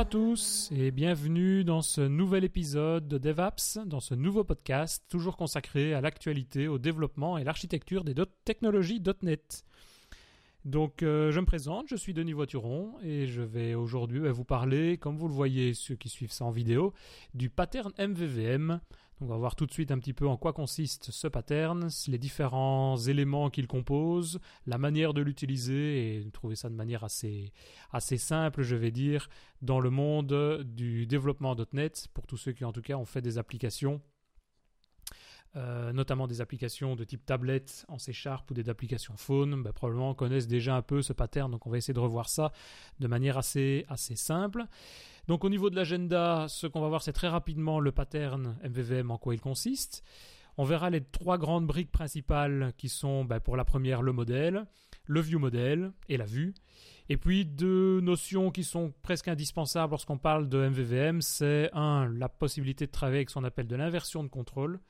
à tous et bienvenue dans ce nouvel épisode de DevApps, dans ce nouveau podcast toujours consacré à l'actualité, au développement et l'architecture des technologies .NET. Donc euh, je me présente, je suis Denis Voituron et je vais aujourd'hui vous parler, comme vous le voyez ceux qui suivent ça en vidéo, du pattern MVVM. On va voir tout de suite un petit peu en quoi consiste ce pattern, les différents éléments qu'il compose, la manière de l'utiliser et trouver ça de manière assez, simple, je vais dire, dans le monde du développement .NET, pour tous ceux qui en tout cas ont fait des applications euh, notamment des applications de type tablette en C Sharp ou des applications phone, bah, probablement connaissent déjà un peu ce pattern, donc on va essayer de revoir ça de manière assez simple. Donc au niveau de l'agenda, ce qu'on va voir c'est très rapidement le pattern MVVM, en quoi il consiste. On verra les trois grandes briques principales qui sont bah, pour la première le modèle, le view model et la vue. Et puis deux notions qui sont presque indispensables lorsqu'on parle de MVVM, c'est un, la possibilité de travailler avec ce qu'on appelle de l'inversion de contrôle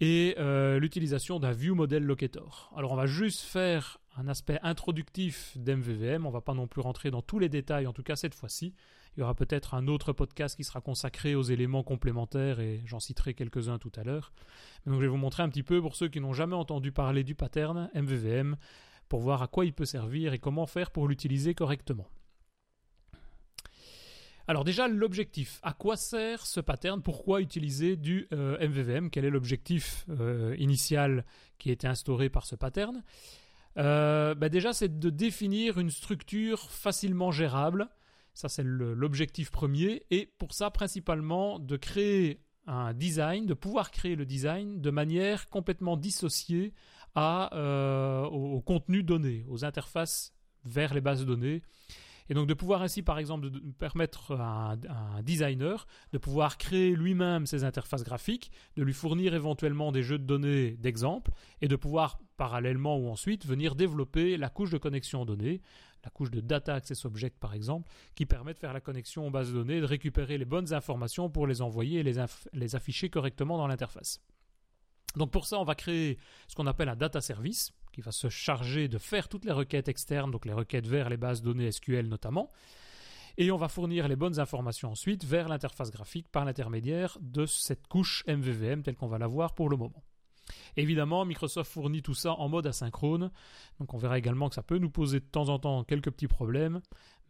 et euh, l'utilisation d'un View Model Locator. Alors on va juste faire un aspect introductif d'MVVM, on va pas non plus rentrer dans tous les détails, en tout cas cette fois-ci. Il y aura peut-être un autre podcast qui sera consacré aux éléments complémentaires et j'en citerai quelques-uns tout à l'heure. Donc je vais vous montrer un petit peu pour ceux qui n'ont jamais entendu parler du pattern MVVM pour voir à quoi il peut servir et comment faire pour l'utiliser correctement. Alors déjà l'objectif, à quoi sert ce pattern? Pourquoi utiliser du MVVM euh, Quel est l'objectif euh, initial qui a été instauré par ce pattern? Euh, bah Déjà c'est de définir une structure facilement gérable. Ça c'est l'objectif premier. Et pour ça principalement de créer un design, de pouvoir créer le design de manière complètement dissociée à, au contenu donné, aux interfaces vers les bases de données. Et donc de pouvoir ainsi, par exemple, permettre à un, designer de pouvoir créer lui-même ses interfaces graphiques, de lui fournir éventuellement des jeux de données d'exemple, et de pouvoir parallèlement ou ensuite venir développer la couche de connexion données, la couche de data access object par exemple, qui permet de faire la connexion aux bases de données, de récupérer les bonnes informations pour les envoyer et les, afficher correctement dans l'interface. Donc pour ça, on va créer ce qu'on appelle un data service, qui va se charger de faire toutes les requêtes externes, donc les requêtes vers les bases données SQL notamment. Et on va fournir les bonnes informations ensuite vers l'interface graphique par l'intermédiaire de cette couche MVVM telle qu'on va la voir pour le moment. Évidemment, Microsoft fournit tout ça en mode asynchrone, donc on verra également que ça peut nous poser de temps en temps quelques petits problèmes,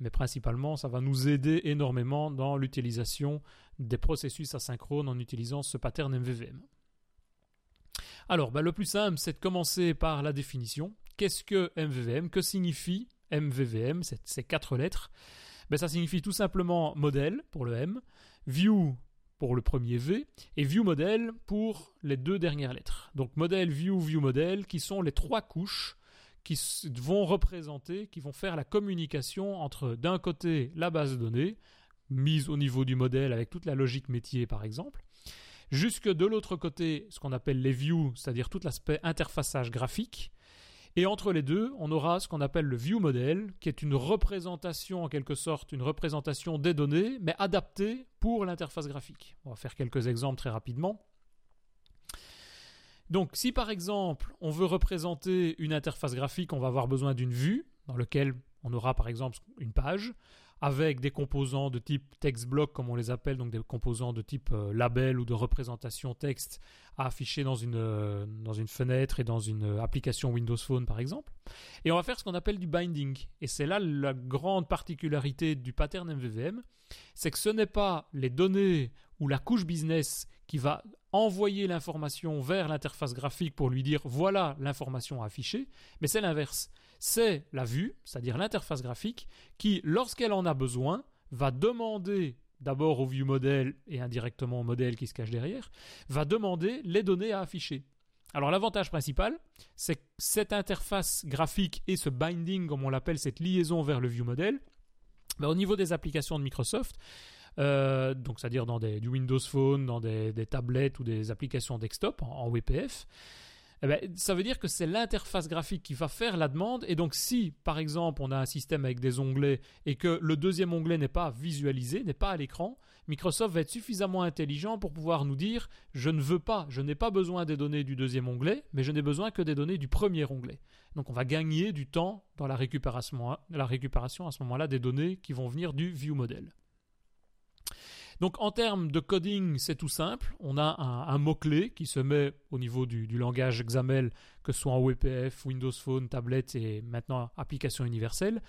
mais principalement ça va nous aider énormément dans l'utilisation des processus asynchrones en utilisant ce pattern MVVM. Alors, bah, le plus simple, c'est de commencer par la définition. Qu'est-ce que MVVM Que signifie MVVM, ces quatre lettres? Ben, Ça signifie tout simplement modèle pour le M, view pour le premier V et view model pour les deux dernières lettres. Donc modèle, view, view model qui sont les trois couches qui vont représenter, qui vont faire la communication entre d'un côté la base de données, mise au niveau du modèle avec toute la logique métier par exemple, jusque de l'autre côté ce qu'on appelle les views, c'est-à-dire tout l'aspect interfaçage graphique. Et entre les deux, on aura ce qu'on appelle le view model, qui est une représentation en quelque sorte, une représentation des données, mais adaptée pour l'interface graphique. On va faire quelques exemples très rapidement. Donc si par exemple on veut représenter une interface graphique, on va avoir besoin d'une vue dans laquelle on aura par exemple une page avec des composants de type text block comme on les appelle, donc des composants de type euh, label ou de représentation texte à afficher dans une, euh, dans une fenêtre et dans une euh, application Windows Phone par exemple. Et on va faire ce qu'on appelle du binding. Et c'est là la grande particularité du pattern MVVM, c'est que ce n'est pas les données ou la couche business qui va envoyer l'information vers l'interface graphique pour lui dire voilà l'information affichée, mais c'est l'inverse. C'est la vue, c'est-à-dire l'interface graphique, qui, lorsqu'elle en a besoin, va demander d'abord au view model et indirectement au modèle qui se cache derrière, va demander les données à afficher. Alors l'avantage principal, c'est que cette interface graphique et ce binding, comme on l'appelle, cette liaison vers le view model, ben, au niveau des applications de Microsoft, euh, donc c'est-à-dire dans du Windows Phone, dans des, tablettes ou des applications desktop en, WPF, eh ben, ça veut dire que c'est l'interface graphique qui va faire la demande. Et donc, si, par exemple, on a un système avec des onglets et que le deuxième onglet n'est pas visualisé, n'est pas à l'écran, Microsoft va être suffisamment intelligent pour pouvoir nous dire je ne veux pas, je n'ai pas besoin des données du deuxième onglet, mais je n'ai besoin que des données du premier onglet. Donc, on va gagner du temps dans la récupération, la récupération à ce moment-là des données qui vont venir du view model. Donc en termes de coding, c'est tout simple. On a un, mot-clé qui se met au niveau du, langage XAML, que ce soit en WPF, Windows Phone, tablette et maintenant application universelle.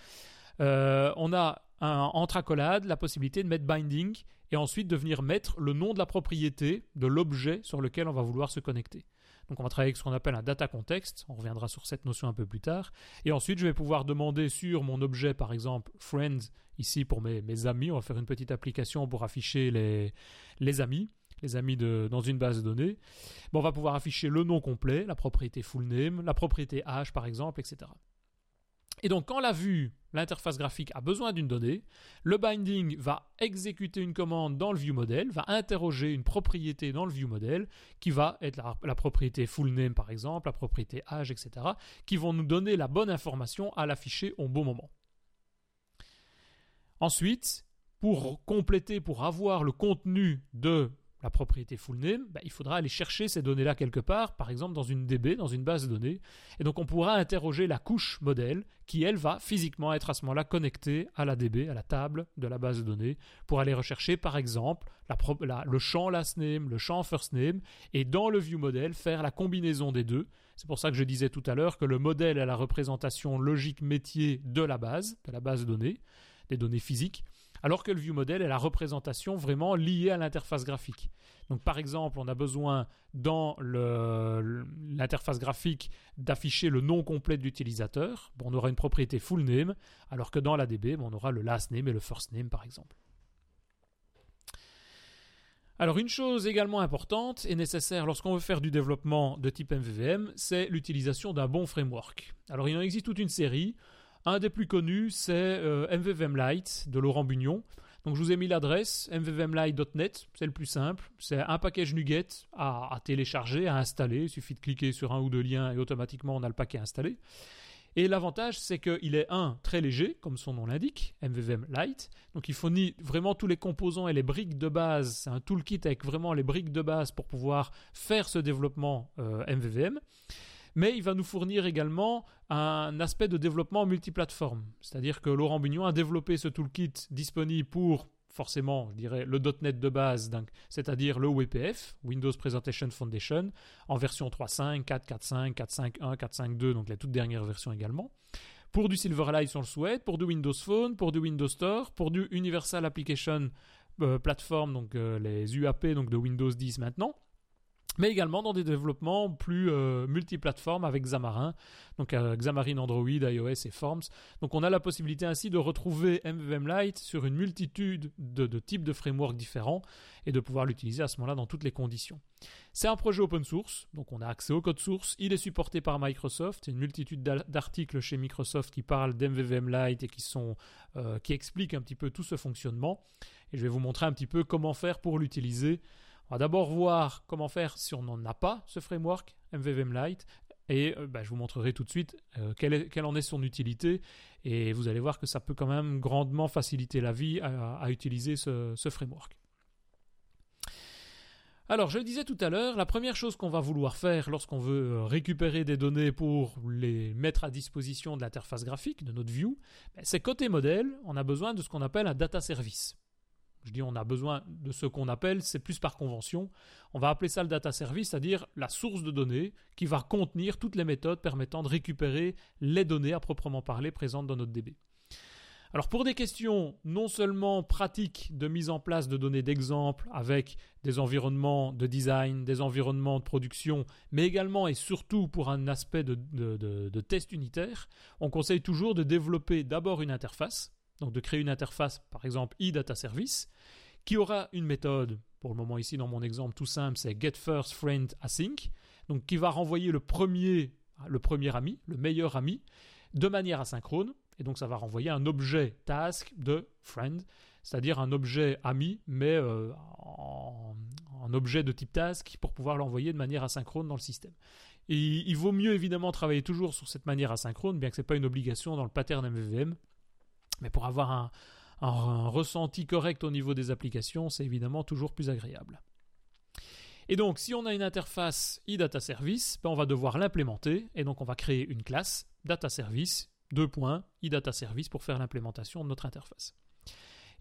Euh, on a un, entre la possibilité de mettre binding et ensuite de venir mettre le nom de la propriété de l'objet sur lequel on va vouloir se connecter. Donc on va travailler avec ce qu'on appelle un data context, on reviendra sur cette notion un peu plus tard. Et ensuite je vais pouvoir demander sur mon objet par exemple friends, ici pour mes, amis, on va faire une petite application pour afficher les, amis les amis dans une base de données. Bon, on va pouvoir afficher le nom complet, la propriété full name, la propriété hash par exemple, etc. Et donc quand la vue, l'interface graphique a besoin d'une donnée, le binding va exécuter une commande dans le view model, va interroger une propriété dans le view model, qui va être la, propriété full name par exemple, la propriété âge, etc., qui vont nous donner la bonne information à l'afficher au bon moment. Ensuite, pour compléter, pour avoir le contenu de la propriété full name, bah, il faudra aller chercher ces données-là quelque part, par exemple dans une DB, dans une base de données. Et donc on pourra interroger la couche modèle qui, elle, va physiquement être à ce moment-là connectée à la DB, à la table de la base de données, pour aller rechercher, par exemple, le champ last name, le champ first name, et dans le view model, faire la combinaison des deux. C'est pour ça que je disais tout à l'heure que le modèle est la représentation logique métier de la base, de la base de données, des données physiques alors que le view model est la représentation vraiment liée à l'interface graphique. Donc par exemple, on a besoin dans l'interface graphique d'afficher le nom complet de l'utilisateur. on aura une propriété full name, alors que dans la DB, on aura le last name et le first name par exemple. Alors une chose également importante et nécessaire lorsqu'on veut faire du développement de type MVVM, c'est l'utilisation d'un bon framework. Alors il en existe toute une série. Un des plus connus, c'est euh, MVVM Lite de Laurent Bugnon. Donc je vous ai mis l'adresse mvvmlite.net, c'est le plus simple. C'est un package NuGet à, télécharger, à installer. Il suffit de cliquer sur un ou deux liens et automatiquement on a le paquet installé. Et l'avantage, c'est qu'il est un très léger, comme son nom l'indique, MVVM Lite. Donc il fournit vraiment tous les composants et les briques de base. C'est un toolkit avec vraiment les briques de base pour pouvoir faire ce développement MVVM. Mais il va nous fournir également un aspect de développement multiplateforme. C'est-à-dire que Laurent Bugnon a développé ce toolkit disponible pour forcément, je dirais, le .NET de base, c'est-à-dire le WPF, Windows Presentation Foundation, en version 3.5, 4.4.5, 4.5.1, 4.5.2, donc la toute dernière version également. Pour du Silverlight, si on le souhaite, pour du Windows Phone, pour du Windows Store, pour du Universal Application euh, Platform, donc euh, les UAP donc de Windows 10 maintenant mais également dans des développements plus euh, multiplateformes avec Xamarin, donc euh, Xamarin Android, iOS et Forms. Donc on a la possibilité ainsi de retrouver MVVM Lite sur une multitude de, types de frameworks différents et de pouvoir l'utiliser à ce moment-là dans toutes les conditions. C'est un projet open source, donc on a accès au code source, il est supporté par Microsoft, il y a une multitude d'articles chez Microsoft qui parlent d'MVVM Lite et qui, sont, euh, qui expliquent un petit peu tout ce fonctionnement. Et je vais vous montrer un petit peu comment faire pour l'utiliser on va d'abord voir comment faire si on n'en a pas ce framework MVVM Lite et euh, bah, je vous montrerai tout de suite euh, quelle, en est son utilité et vous allez voir que ça peut quand même grandement faciliter la vie à, utiliser ce, framework. Alors, je le disais tout à l'heure, la première chose qu'on va vouloir faire lorsqu'on veut euh, récupérer des données pour les mettre à disposition de l'interface graphique, de notre view, ben, c'est côté modèle, on a besoin de ce qu'on appelle un data service. Je dis on a besoin de ce qu'on appelle, c'est plus par convention, on va appeler ça le data service, c'est-à-dire la source de données qui va contenir toutes les méthodes permettant de récupérer les données à proprement parler présentes dans notre DB. Alors pour des questions non seulement pratiques de mise en place de données d'exemple avec des environnements de design, des environnements de production, mais également et surtout pour un aspect de, test unitaire, on conseille toujours de développer d'abord une interface donc de créer une interface, par exemple e-data service, qui aura une méthode, pour le moment ici dans mon exemple tout simple, c'est getFirstFriendAsync, donc qui va renvoyer le premier, ami, le meilleur ami, de manière asynchrone, et donc ça va renvoyer un objet task de friend, c'est-à-dire un objet ami, mais euh, en, objet de type task pour pouvoir l'envoyer de manière asynchrone dans le système. Et il vaut mieux évidemment travailler toujours sur cette manière asynchrone, bien que ce n'est pas une obligation dans le pattern MVVM, mais pour avoir un, ressenti correct au niveau des applications, c'est évidemment toujours plus agréable. Et donc, si on a une interface e-data service, ben, on va devoir l'implémenter. Et donc, on va créer une classe data service, deux points, e-data service pour faire l'implémentation de notre interface.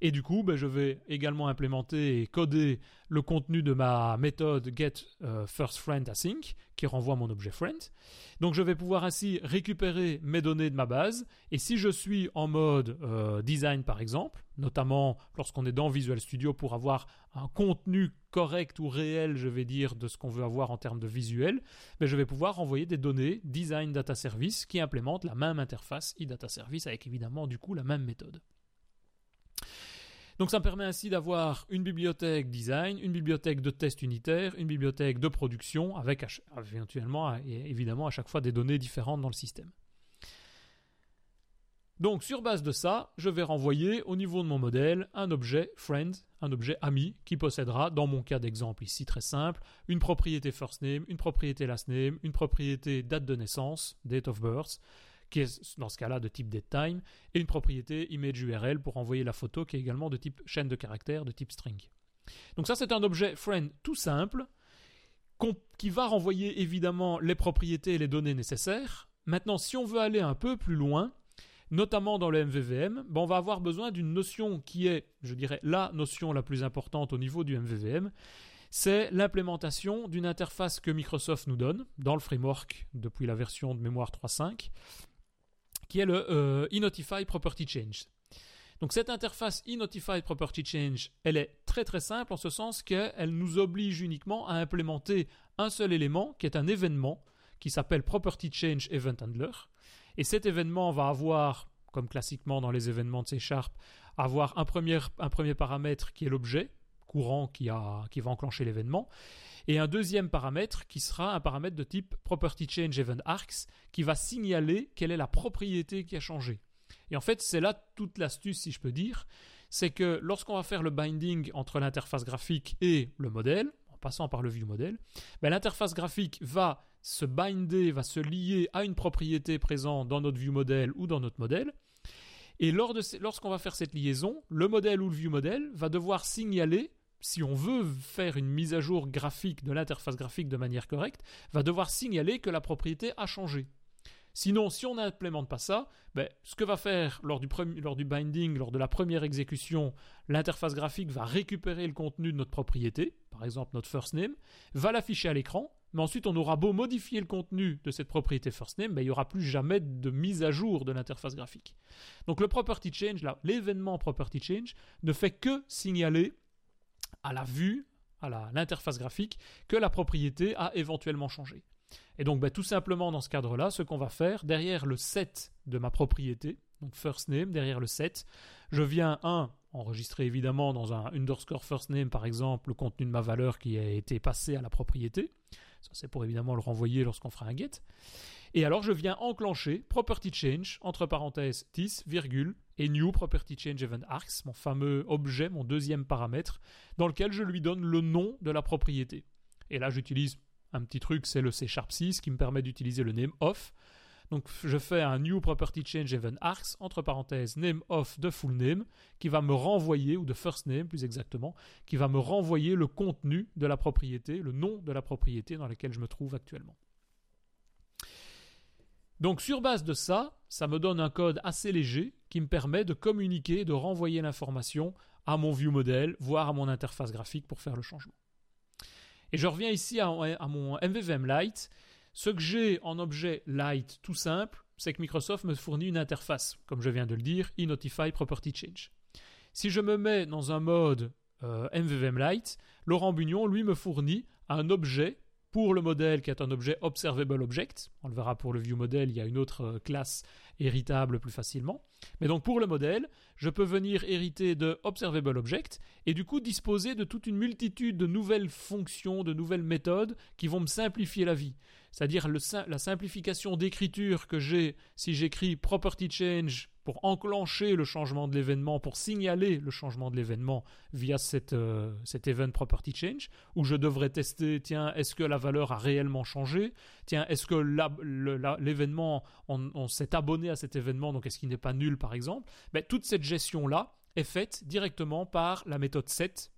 Et du coup, ben, je vais également implémenter et coder le contenu de ma méthode getFirstFriendAsync qui renvoie mon objet friend. Donc je vais pouvoir ainsi récupérer mes données de ma base. Et si je suis en mode euh, design par exemple, notamment lorsqu'on est dans Visual Studio pour avoir un contenu correct ou réel, je vais dire, de ce qu'on veut avoir en termes de visuel, ben, je vais pouvoir renvoyer des données design data service qui implémentent la même interface e-data service avec évidemment du coup la même méthode. Donc ça me permet ainsi d'avoir une bibliothèque design, une bibliothèque de test unitaire, une bibliothèque de production, avec éventuellement évidemment à chaque fois des données différentes dans le système. Donc sur base de ça, je vais renvoyer au niveau de mon modèle un objet friend, un objet ami, qui possédera, dans mon cas d'exemple ici très simple, une propriété first name, une propriété last name, une propriété date de naissance, date of birth, qui est dans ce cas-là de type datetime, et une propriété image URL pour envoyer la photo qui est également de type chaîne de caractères de type string. Donc ça c'est un objet friend tout simple qui va renvoyer évidemment les propriétés et les données nécessaires. Maintenant si on veut aller un peu plus loin, notamment dans le MVVM, ben, on va avoir besoin d'une notion qui est, je dirais, la notion la plus importante au niveau du MVVM, c'est l'implémentation d'une interface que Microsoft nous donne dans le framework depuis la version de mémoire 3.5 qui est le euh. Donc cette interface e Property Change, elle est très très simple en ce sens qu'elle nous oblige uniquement à implémenter un seul élément qui est un événement qui s'appelle Property Change Event Handler. Et cet événement va avoir, comme classiquement dans les événements de C avoir un premier paramètre qui est l'objet courant qui, va enclencher l'événement et un deuxième paramètre qui sera un paramètre de type Property Change Event Arcs qui va signaler quelle est la propriété qui a changé. Et en fait, c'est là toute l'astuce, si je peux dire, c'est que lorsqu'on va faire le binding entre l'interface graphique et le modèle, en passant par le view model, ben, l'interface graphique va se binder, va se lier à une propriété présente dans notre view model ou dans notre modèle. Et lorsqu'on va faire cette liaison, le modèle ou le view model va devoir signaler si on veut faire une mise à jour graphique de l'interface graphique de manière correcte, va devoir signaler que la propriété a changé. Sinon, si on n'implémente pas ça, ben, ce que va faire lors du, binding, lors de la première exécution, l'interface graphique va récupérer le contenu de notre propriété, par exemple notre first name, va l'afficher à l'écran, mais ensuite on aura beau modifier le contenu de cette propriété first name, ben, il n'y aura plus jamais de mise à jour de l'interface graphique. Donc le property change, l'événement property change, ne fait que signaler à la vue, à l'interface graphique, que la propriété a éventuellement changé. Et donc ben, tout simplement dans ce cadre-là, ce qu'on va faire, derrière le set de ma propriété, donc first name, derrière le set, je viens, un, enregistrer évidemment dans un underscore first name par exemple le contenu de ma valeur qui a été passé à la propriété. Ça c'est pour évidemment le renvoyer lorsqu'on fera un get. Et alors je viens enclencher property change entre parenthèses 10, virgule, et new property change event arcs, mon fameux objet, mon deuxième paramètre, dans lequel je lui donne le nom de la propriété. Et là j'utilise un petit truc, c'est le C Sharp 6 qui me permet d'utiliser le name of. Donc je fais un new property change event arcs entre parenthèses name of de full name qui va me renvoyer ou de first name plus exactement qui va me renvoyer le contenu de la propriété, le nom de la propriété dans laquelle je me trouve actuellement. Donc sur base de ça, ça me donne un code assez léger qui me permet de communiquer, de renvoyer l'information à mon view model, voire à mon interface graphique pour faire le changement. Et je reviens ici à, mon MVVM Lite. Ce que j'ai en objet Lite tout simple, c'est que Microsoft me fournit une interface, comme je viens de le dire, e-Notify Property Change. Si je me mets dans un mode euh, MVVM Lite, Laurent Bugnon, lui, me fournit un objet pour le modèle qui est un objet observable object. On le verra pour le view model, il y a une autre euh, classe héritable plus facilement. Mais donc pour le modèle, je peux venir hériter de observable object et du coup disposer de toute une multitude de nouvelles fonctions, de nouvelles méthodes qui vont me simplifier la vie. C'est-à-dire la simplification d'écriture que j'ai si j'écris property change pour enclencher le changement de l'événement, pour signaler le changement de l'événement via cette, euh, cet event property change, où je devrais tester, tiens, est-ce que la valeur a réellement changé? Tiens, est-ce que l'événement, on, s'est abonné à cet événement, donc est-ce qu'il n'est pas nul? Par exemple ben, Toute cette gestion-là est faite directement par la méthode set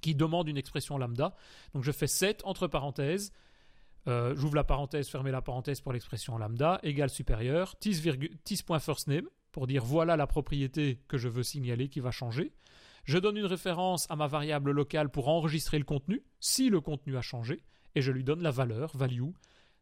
qui demande une expression lambda. Donc je fais set entre parenthèses, euh, j'ouvre la parenthèse, fermez la parenthèse pour l'expression lambda, égale supérieur, tis.firstname, pour dire voilà la propriété que je veux signaler qui va changer. Je donne une référence à ma variable locale pour enregistrer le contenu, si le contenu a changé, et je lui donne la valeur, value,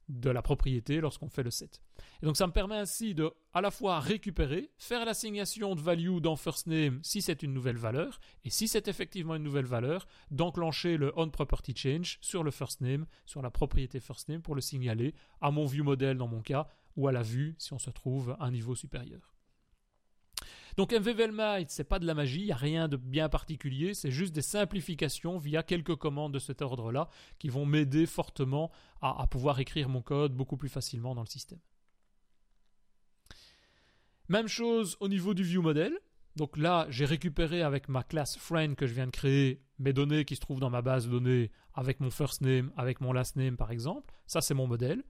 de la propriété lorsqu'on fait le set. Et donc ça me permet ainsi de à la fois récupérer, faire l'assignation de value dans first name si c'est une nouvelle valeur, et si c'est effectivement une nouvelle valeur, d'enclencher le on property change sur le first name, sur la propriété first name pour le signaler à mon view model dans mon cas, ou à la vue si on se trouve à un niveau supérieur. Donc MVVLMite, c'est pas de la magie, il n'y a rien de bien particulier, c'est juste des simplifications via quelques commandes de cet ordre-là qui vont m'aider fortement à, à pouvoir écrire mon code beaucoup plus facilement dans le système. Même chose au niveau du view model. Donc là, j'ai récupéré avec ma classe friend que je viens de créer mes données qui se trouvent dans ma base de données avec mon first name, avec mon last name par exemple. Ça, c'est mon modèle.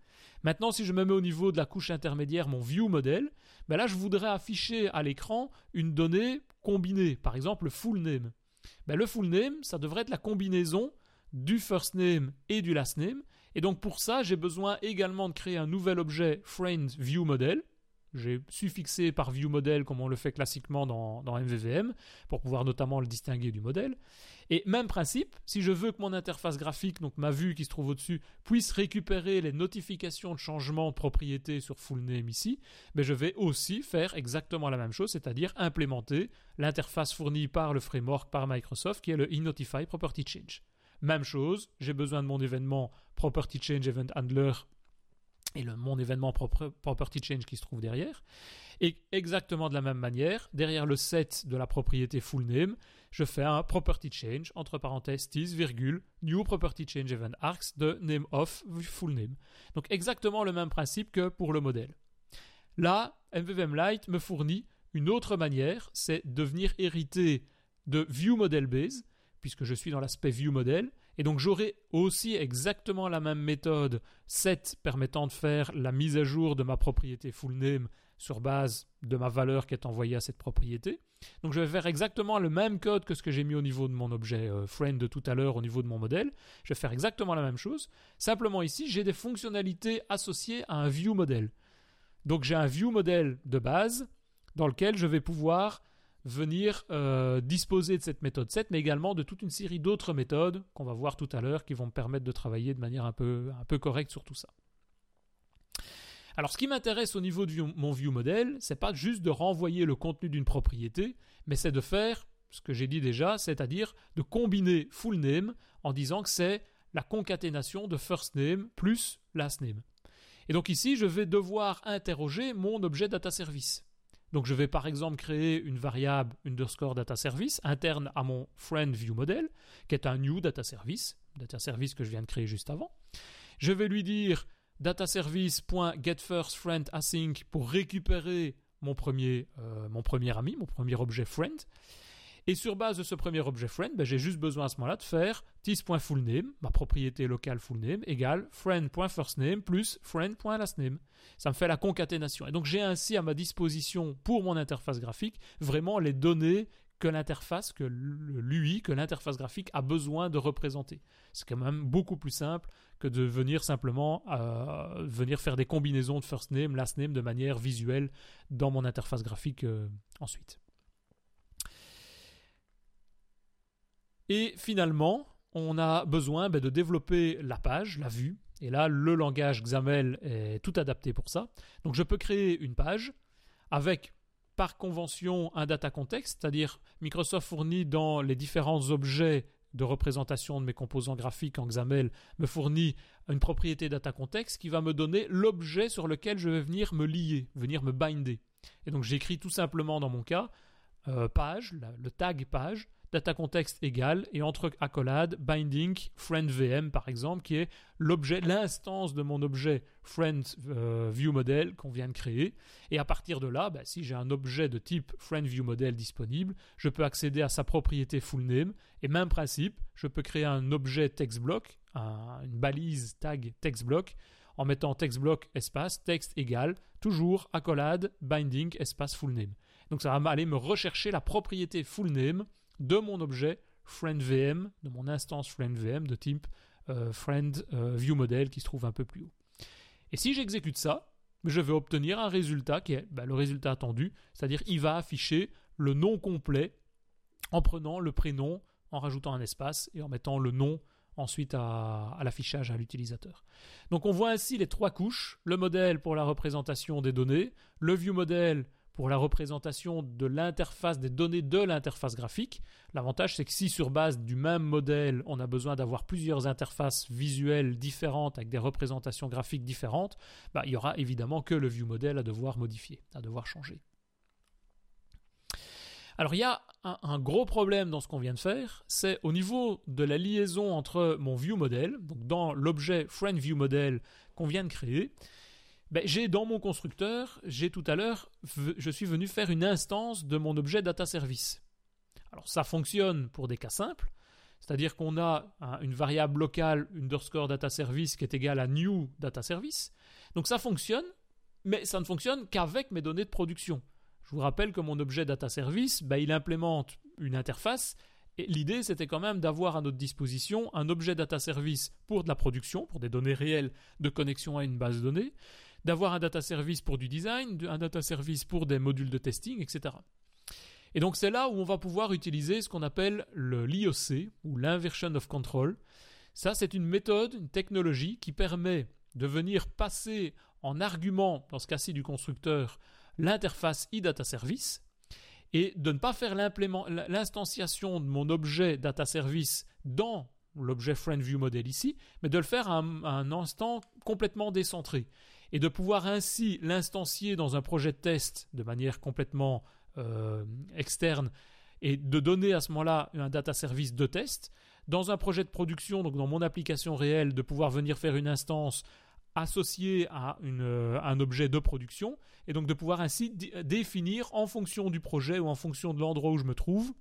Maintenant, si je me mets au niveau de la couche intermédiaire, mon view model, ben là, je voudrais afficher à l'écran une donnée combinée, par exemple le full name. Ben, le full name, ça devrait être la combinaison du first name et du last name. Et donc pour ça, j'ai besoin également de créer un nouvel objet friend view model j'ai suffixé par viewModel comme on le fait classiquement dans, MVVM pour pouvoir notamment le distinguer du modèle. Et même principe, si je veux que mon interface graphique, donc ma vue qui se trouve au-dessus, puisse récupérer les notifications de changement de propriété sur fullName ici, mais ben je vais aussi faire exactement la même chose, c'est-à-dire implémenter l'interface fournie par le framework par Microsoft qui est le eNotify Property Change. Même chose, j'ai besoin de mon événement Property Change Event Handler et le, mon événement property change qui se trouve derrière. Et exactement de la même manière, derrière le set de la propriété full name, je fais un property change, entre parenthèses, tis, virgule, new property change event arcs de name of full name. Donc exactement le même principe que pour le modèle. Là, MVVM Lite me fournit une autre manière, c'est de venir hériter de view model base, puisque je suis dans l'aspect view model, et donc j'aurai aussi exactement la même méthode set permettant de faire la mise à jour de ma propriété full name sur base de ma valeur qui est envoyée à cette propriété. Donc je vais faire exactement le même code que ce que j'ai mis au niveau de mon objet euh, friend de tout à l'heure au niveau de mon modèle. Je vais faire exactement la même chose. Simplement ici, j'ai des fonctionnalités associées à un view model. Donc j'ai un view model de base dans lequel je vais pouvoir venir euh, disposer de cette méthode 7, mais également de toute une série d'autres méthodes qu'on va voir tout à l'heure qui vont me permettre de travailler de manière un peu correcte sur tout ça. Alors ce qui m'intéresse au niveau de mon view model, c'est pas juste de renvoyer le contenu d'une propriété, mais c'est de faire ce que j'ai dit déjà, c'est-à-dire de combiner full name en disant que c'est la concaténation de first name plus last name. Et donc ici, je vais devoir interroger mon objet data service. Donc je vais par exemple créer une variable underscore data service interne à mon friend view model, qui est un new data service, data service que je viens de créer juste avant. Je vais lui dire data service.getFirstFriend async pour récupérer mon premier, euh, mon premier ami, mon premier objet friend. Et sur base de ce premier objet friend, ben, j'ai juste besoin à ce moment-là de faire tis.fullname, ma propriété locale fullname, égale friend.firstname plus friend.lastname. Ça me fait la concaténation. Et donc j'ai ainsi à ma disposition pour mon interface graphique vraiment les données que l'interface, que l'UI, que l'interface graphique a besoin de représenter. C'est quand même beaucoup plus simple que de venir simplement euh, venir faire des combinaisons de first name, last name de manière visuelle dans mon interface graphique euh, ensuite. Et finalement, on a besoin ben, de développer la page, la vue. Et là, le langage XAML est tout adapté pour ça. Donc je peux créer une page avec par convention un data context, c'est-à-dire Microsoft fournit dans les différents objets de représentation de mes composants graphiques en XAML me fournit une propriété data context qui va me donner l'objet sur lequel je vais venir me lier, venir me binder. Et donc j'écris tout simplement dans mon cas euh, page, le tag page, data context égale et entre accolades binding friend VM par exemple qui est l'objet l'instance de mon objet friend euh, view model qu'on vient de créer. Et à partir de là bah, si j'ai un objet de type friend view model disponible je peux accéder à sa propriété full name. Et même principe je peux créer un objet text block une balise tag text block en mettant text block espace texte égale toujours accolade binding espace full name. Donc ça va aller me rechercher la propriété full name de mon objet friendVM, de mon instance friendVM de type euh, euh, qui se trouve un peu plus haut. Et si j'exécute ça, je vais obtenir un résultat qui est ben, le résultat attendu, c'est-à-dire il va afficher le nom complet en prenant le prénom, en rajoutant un espace et en mettant le nom ensuite à, l'affichage à l'utilisateur. Donc on voit ainsi les trois couches, le modèle pour la représentation des données, le view model pour la représentation de l'interface des données de l'interface graphique. L'avantage c'est que si sur base du même modèle, on a besoin d'avoir plusieurs interfaces visuelles différentes avec des représentations graphiques différentes, bah, il y aura évidemment que le view model à devoir modifier, à devoir changer. Alors il y a un, gros problème dans ce qu'on vient de faire, c'est au niveau de la liaison entre mon view model, donc dans l'objet friend view model qu'on vient de créer, ben, j'ai dans mon constructeur, j'ai tout à l'heure, je suis venu faire une instance de mon objet data service. Alors ça fonctionne pour des cas simples, c'est-à-dire qu'on a une variable locale underscore data service qui est égale à new data service. Donc ça fonctionne, mais ça ne fonctionne qu'avec mes données de production. Je vous rappelle que mon objet data service, bah, il implémente une interface. Et l'idée, c'était quand même d'avoir à notre disposition un objet data service pour de la production, pour des données réelles de connexion à une base de données, d'avoir un data service pour du design, un data service pour des modules de testing, etc. Et donc c'est là où on va pouvoir utiliser ce qu'on appelle le l'IOC ou l'inversion of control. Ça, c'est une méthode, une technologie qui permet de venir passer en argument, dans ce cas-ci du constructeur, l'interface e-data service et de ne pas faire l'instanciation de mon objet data service dans l'objet friend view model ici, mais de le faire à un, instant complètement décentré et de pouvoir ainsi l'instancier dans un projet de test de manière complètement euh, externe et de donner à ce moment-là un data service de test. Dans un projet de production, donc dans mon application réelle, de pouvoir venir faire une instance associé à euh, un objet de production, et donc de pouvoir ainsi définir en fonction du projet ou en fonction de l'endroit où je me trouve,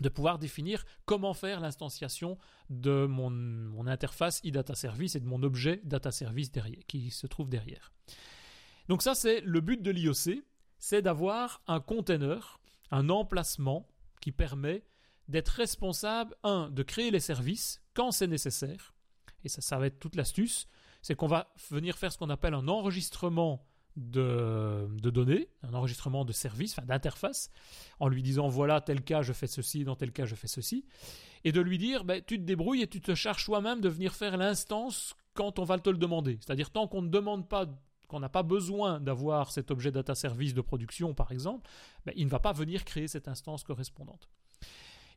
de pouvoir définir comment faire l'instanciation de mon, interface e-data service et de mon objet data service derrière, qui se trouve derrière. Donc ça c'est le but de l'IOC, c'est d'avoir un container, un emplacement qui permet d'être responsable, un, de créer les services quand c'est nécessaire, et ça, ça va être toute l'astuce, c'est qu'on va venir faire ce qu'on appelle un enregistrement de, données, un enregistrement de service, enfin d'interface, en lui disant voilà, tel cas je fais ceci, dans tel cas je fais ceci, et de lui dire ben, tu te débrouilles et tu te charges toi-même de venir faire l'instance quand on va te le demander. C'est-à-dire tant qu'on ne demande pas qu'on n'a pas besoin d'avoir cet objet data service de production, par exemple, ben, il ne va pas venir créer cette instance correspondante.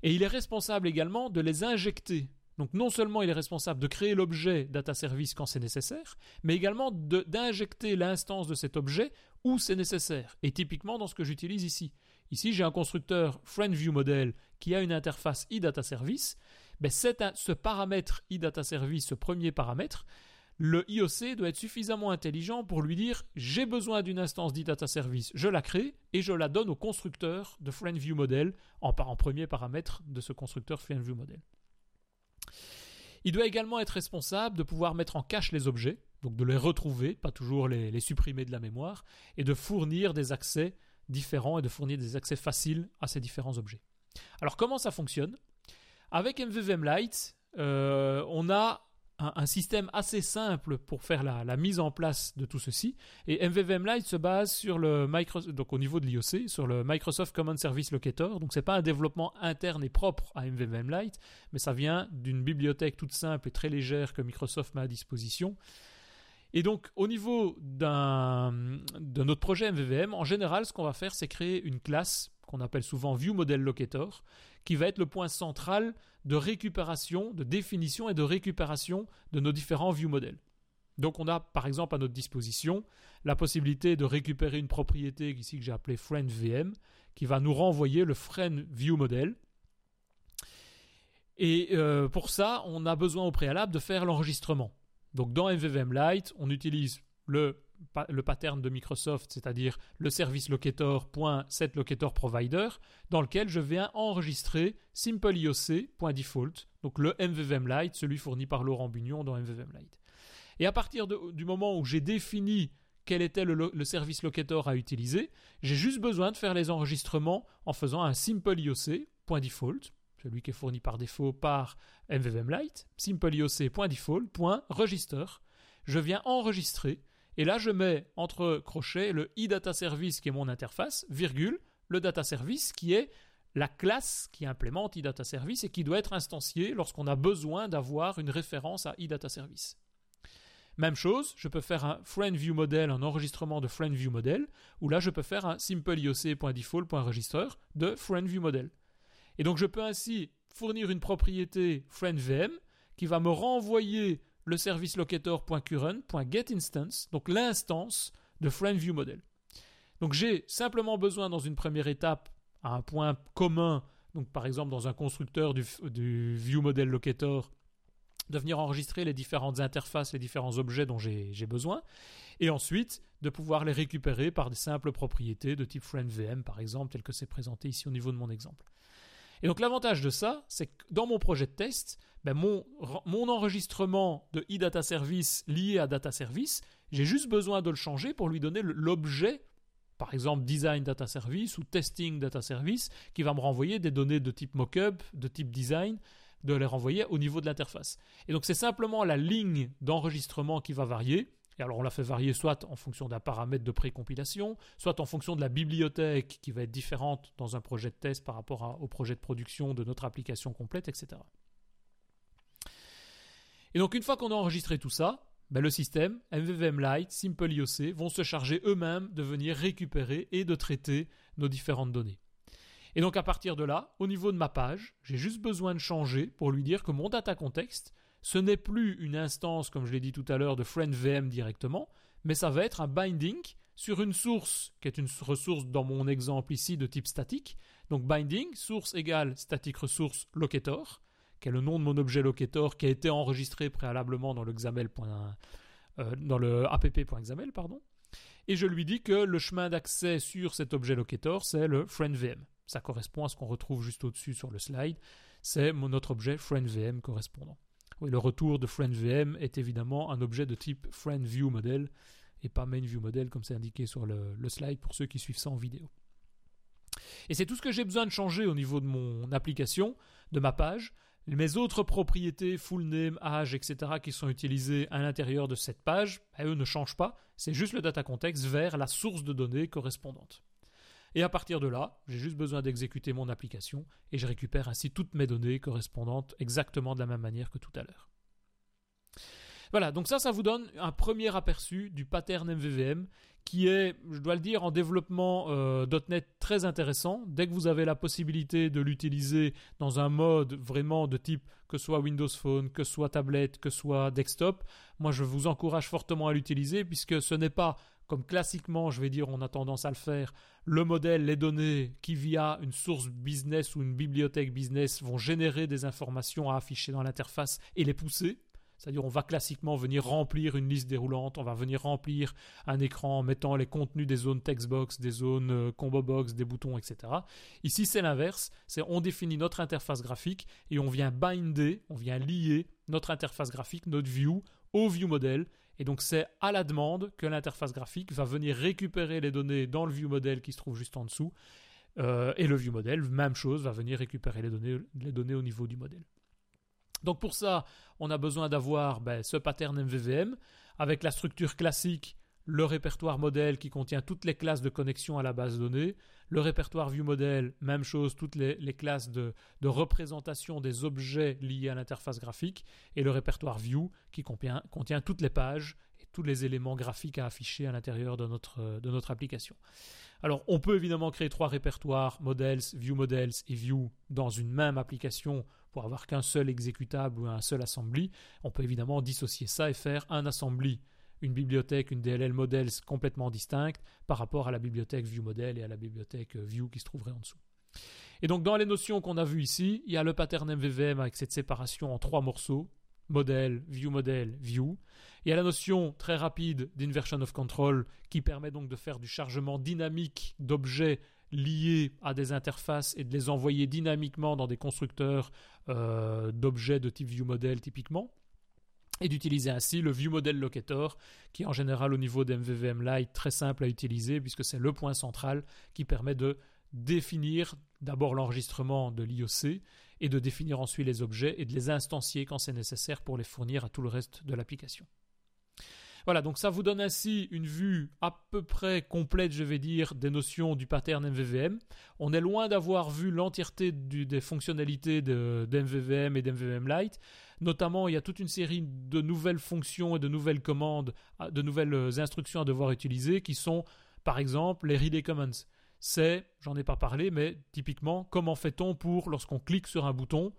Et il est responsable également de les injecter donc non seulement il est responsable de créer l'objet data service quand c'est nécessaire, mais également d'injecter l'instance de cet objet où c'est nécessaire. Et typiquement dans ce que j'utilise ici. Ici, j'ai un constructeur FriendViewModel qui a une interface eData Service. Ben, ce paramètre eData Service, ce premier paramètre, le IOC doit être suffisamment intelligent pour lui dire j'ai besoin d'une instance d'eData Service, je la crée et je la donne au constructeur de FriendViewModel en, en premier paramètre de ce constructeur FriendViewModel. Il doit également être responsable de pouvoir mettre en cache les objets, donc de les retrouver, pas toujours les, supprimer de la mémoire, et de fournir des accès différents et de fournir des accès faciles à ces différents objets. Alors comment ça fonctionne? Avec MVVM euh, on a un, système assez simple pour faire la, mise en place de tout ceci. Et MVVM Lite se base sur le Microsoft, donc au niveau de l'IOC, sur le Microsoft Common Service Locator. Donc c'est pas un développement interne et propre à MVVM Lite, mais ça vient d'une bibliothèque toute simple et très légère que Microsoft met à disposition. Et donc, au niveau d'un, de notre projet MVVM, en général, ce qu'on va faire, c'est créer une classe qu'on appelle souvent View Model Locator, qui va être le point central de récupération, de définition et de récupération de nos différents view models. Donc on a par exemple à notre disposition la possibilité de récupérer une propriété ici que j'ai appelée friend VM qui va nous renvoyer le friend view model. Et euh, pour ça, on a besoin au préalable de faire l'enregistrement. Donc dans MVVM Lite, on utilise le le pattern de Microsoft, c'est-à-dire le service locator.setLocatorProvider, dans lequel je viens enregistrer simpleIOC.default, donc le MVVM Lite, celui fourni par Laurent Bugnon dans MVVM Lite. Et à partir du moment où j'ai défini quel était le, service locator à utiliser, j'ai juste besoin de faire les enregistrements en faisant un simpleIOC.default, celui qui est fourni par défaut par MVVM Lite, simpleIOC.default.register. Je viens enregistrer Et là, je mets entre crochets le e-data service qui est mon interface, virgule, le data service qui est la classe qui implémente e-data service et qui doit être instanciée lorsqu'on a besoin d'avoir une référence à e-data service. Même chose, je peux faire un friend view model, un enregistrement de friend view model, ou là je peux faire un simple ioc.default.register de friend view model. Et donc je peux ainsi fournir une propriété friendVM qui va me renvoyer le service locator.current.getInstance, donc l'instance de friendViewModel. Donc j'ai simplement besoin dans une première étape à un point commun, par exemple dans un constructeur du, du ViewModel Locator, de venir enregistrer les différentes interfaces, les différents objets dont j'ai besoin, et ensuite de pouvoir les récupérer par des simples propriétés de type friendVM par exemple, tel que c'est présenté ici au niveau de mon exemple. Et donc l'avantage de ça, c'est que dans mon projet de test, ben mon, enregistrement de e-data service lié à data service, j'ai juste besoin de le changer pour lui donner l'objet, par exemple design data service ou testing data service, qui va me renvoyer des données de type mockup, de type design, de les renvoyer au niveau de l'interface. Et donc c'est simplement la ligne d'enregistrement qui va varier. Et alors on la fait varier soit en fonction d'un paramètre de précompilation, soit en fonction de la bibliothèque qui va être différente dans un projet de test par rapport au projet de production de notre application complète, etc. Et donc une fois qu'on a enregistré tout ça, ben, le système, MVVM Lite, Simple IOC vont se charger eux-mêmes de venir récupérer et de traiter nos différentes données. Et donc à partir de là, au niveau de ma page, j'ai juste besoin de changer pour lui dire que mon data context, ce n'est plus une instance, comme je l'ai dit tout à l'heure, de friendVM directement, mais ça va être un binding sur une source qui est une ressource dans mon exemple ici de type statique. Donc binding, source égale static resource locator, qui est le nom de mon objet locator qui a été enregistré préalablement dans. Euh, dans le app.xaml, pardon. Et je lui dis que le chemin d'accès sur cet objet locator, c'est le friendVM. Ça correspond à ce qu'on retrouve juste au-dessus sur le slide. C'est notre objet friendVM correspondant. Le retour de friendVM est évidemment un objet de type friendViewModel et pas MainViewModel comme c'est indiqué sur le, slide pour ceux qui suivent ça en vidéo. Et c'est tout ce que j'ai besoin de changer au niveau de mon application, de ma page. Mes autres propriétés, full name, etc., qui sont utilisées à l'intérieur de cette page, bah, eux ne changent pas. C'est juste le data context vers la source de données correspondante. Et à partir de là, j'ai juste besoin d'exécuter mon application et je récupère ainsi toutes mes données correspondantes exactement de la même manière que tout à l'heure. Voilà, donc ça, ça vous donne un premier aperçu du pattern MVVM qui est, je dois le dire, en développement euh, .NET très intéressant. Dès que vous avez la possibilité de l'utiliser dans un mode vraiment de type que soit Windows Phone, que soit tablette, que soit desktop, moi je vous encourage fortement à l'utiliser puisque ce n'est pas comme classiquement, je vais dire, on a tendance à le faire, le modèle, les données qui via une source business ou une bibliothèque business vont générer des informations à afficher dans l'interface et les pousser. C'est-à-dire on va classiquement venir remplir une liste déroulante, on va venir remplir un écran en mettant les contenus des zones textbox, des zones euh, combo box, des boutons, etc. Ici c'est l'inverse, c'est on définit notre interface graphique et on vient binder, on vient lier notre interface graphique, notre view au view model et donc c'est à la demande que l'interface graphique va venir récupérer les données dans le view model qui se trouve juste en dessous. Euh, et le view model, même chose, va venir récupérer les données, au niveau du modèle. Donc pour ça, on a besoin d'avoir ben, ce pattern MVVM avec la structure classique, le répertoire modèle qui contient toutes les classes de connexion à la base de données, le répertoire ViewModel, même chose, toutes les, classes de, représentation des objets liés à l'interface graphique, et le répertoire View qui contient, toutes les pages et tous les éléments graphiques à afficher à l'intérieur de notre, de notre application. Alors, on peut évidemment créer trois répertoires, Models, ViewModels et View, dans une même application pour avoir qu'un seul exécutable ou un seul assembly. On peut évidemment dissocier ça et faire un assembly, une bibliothèque, une DLL models complètement distincte par rapport à la bibliothèque ViewModel et à la bibliothèque euh, View qui se trouverait en dessous. Et donc dans les notions qu'on a vues ici, il y a le pattern MVVM avec cette séparation en trois morceaux, modèle, view model, view. Il y a la notion très rapide d'inversion of control qui permet donc de faire du chargement dynamique d'objets liés à des interfaces et de les envoyer dynamiquement dans des constructeurs euh, d'objets de type ViewModel typiquement et d'utiliser ainsi le ViewModel Locator, qui en général au niveau d'MVVM Lite très simple à utiliser puisque c'est le point central qui permet de définir d'abord l'enregistrement de l'IOC et de définir ensuite les objets et de les instancier quand c'est nécessaire pour les fournir à tout le reste de l'application. Voilà, donc ça vous donne ainsi une vue à peu près complète, je vais dire, des notions du pattern MVVM. On est loin d'avoir vu l'entièreté des fonctionnalités d'MVVM et d'MVVM Lite. Notamment, il y a toute une série de nouvelles fonctions et de nouvelles commandes, de nouvelles instructions à devoir utiliser qui sont, par exemple, les relay commands. C'est, j'en ai pas parlé, mais typiquement, comment fait-on pour, lorsqu'on clique sur un bouton,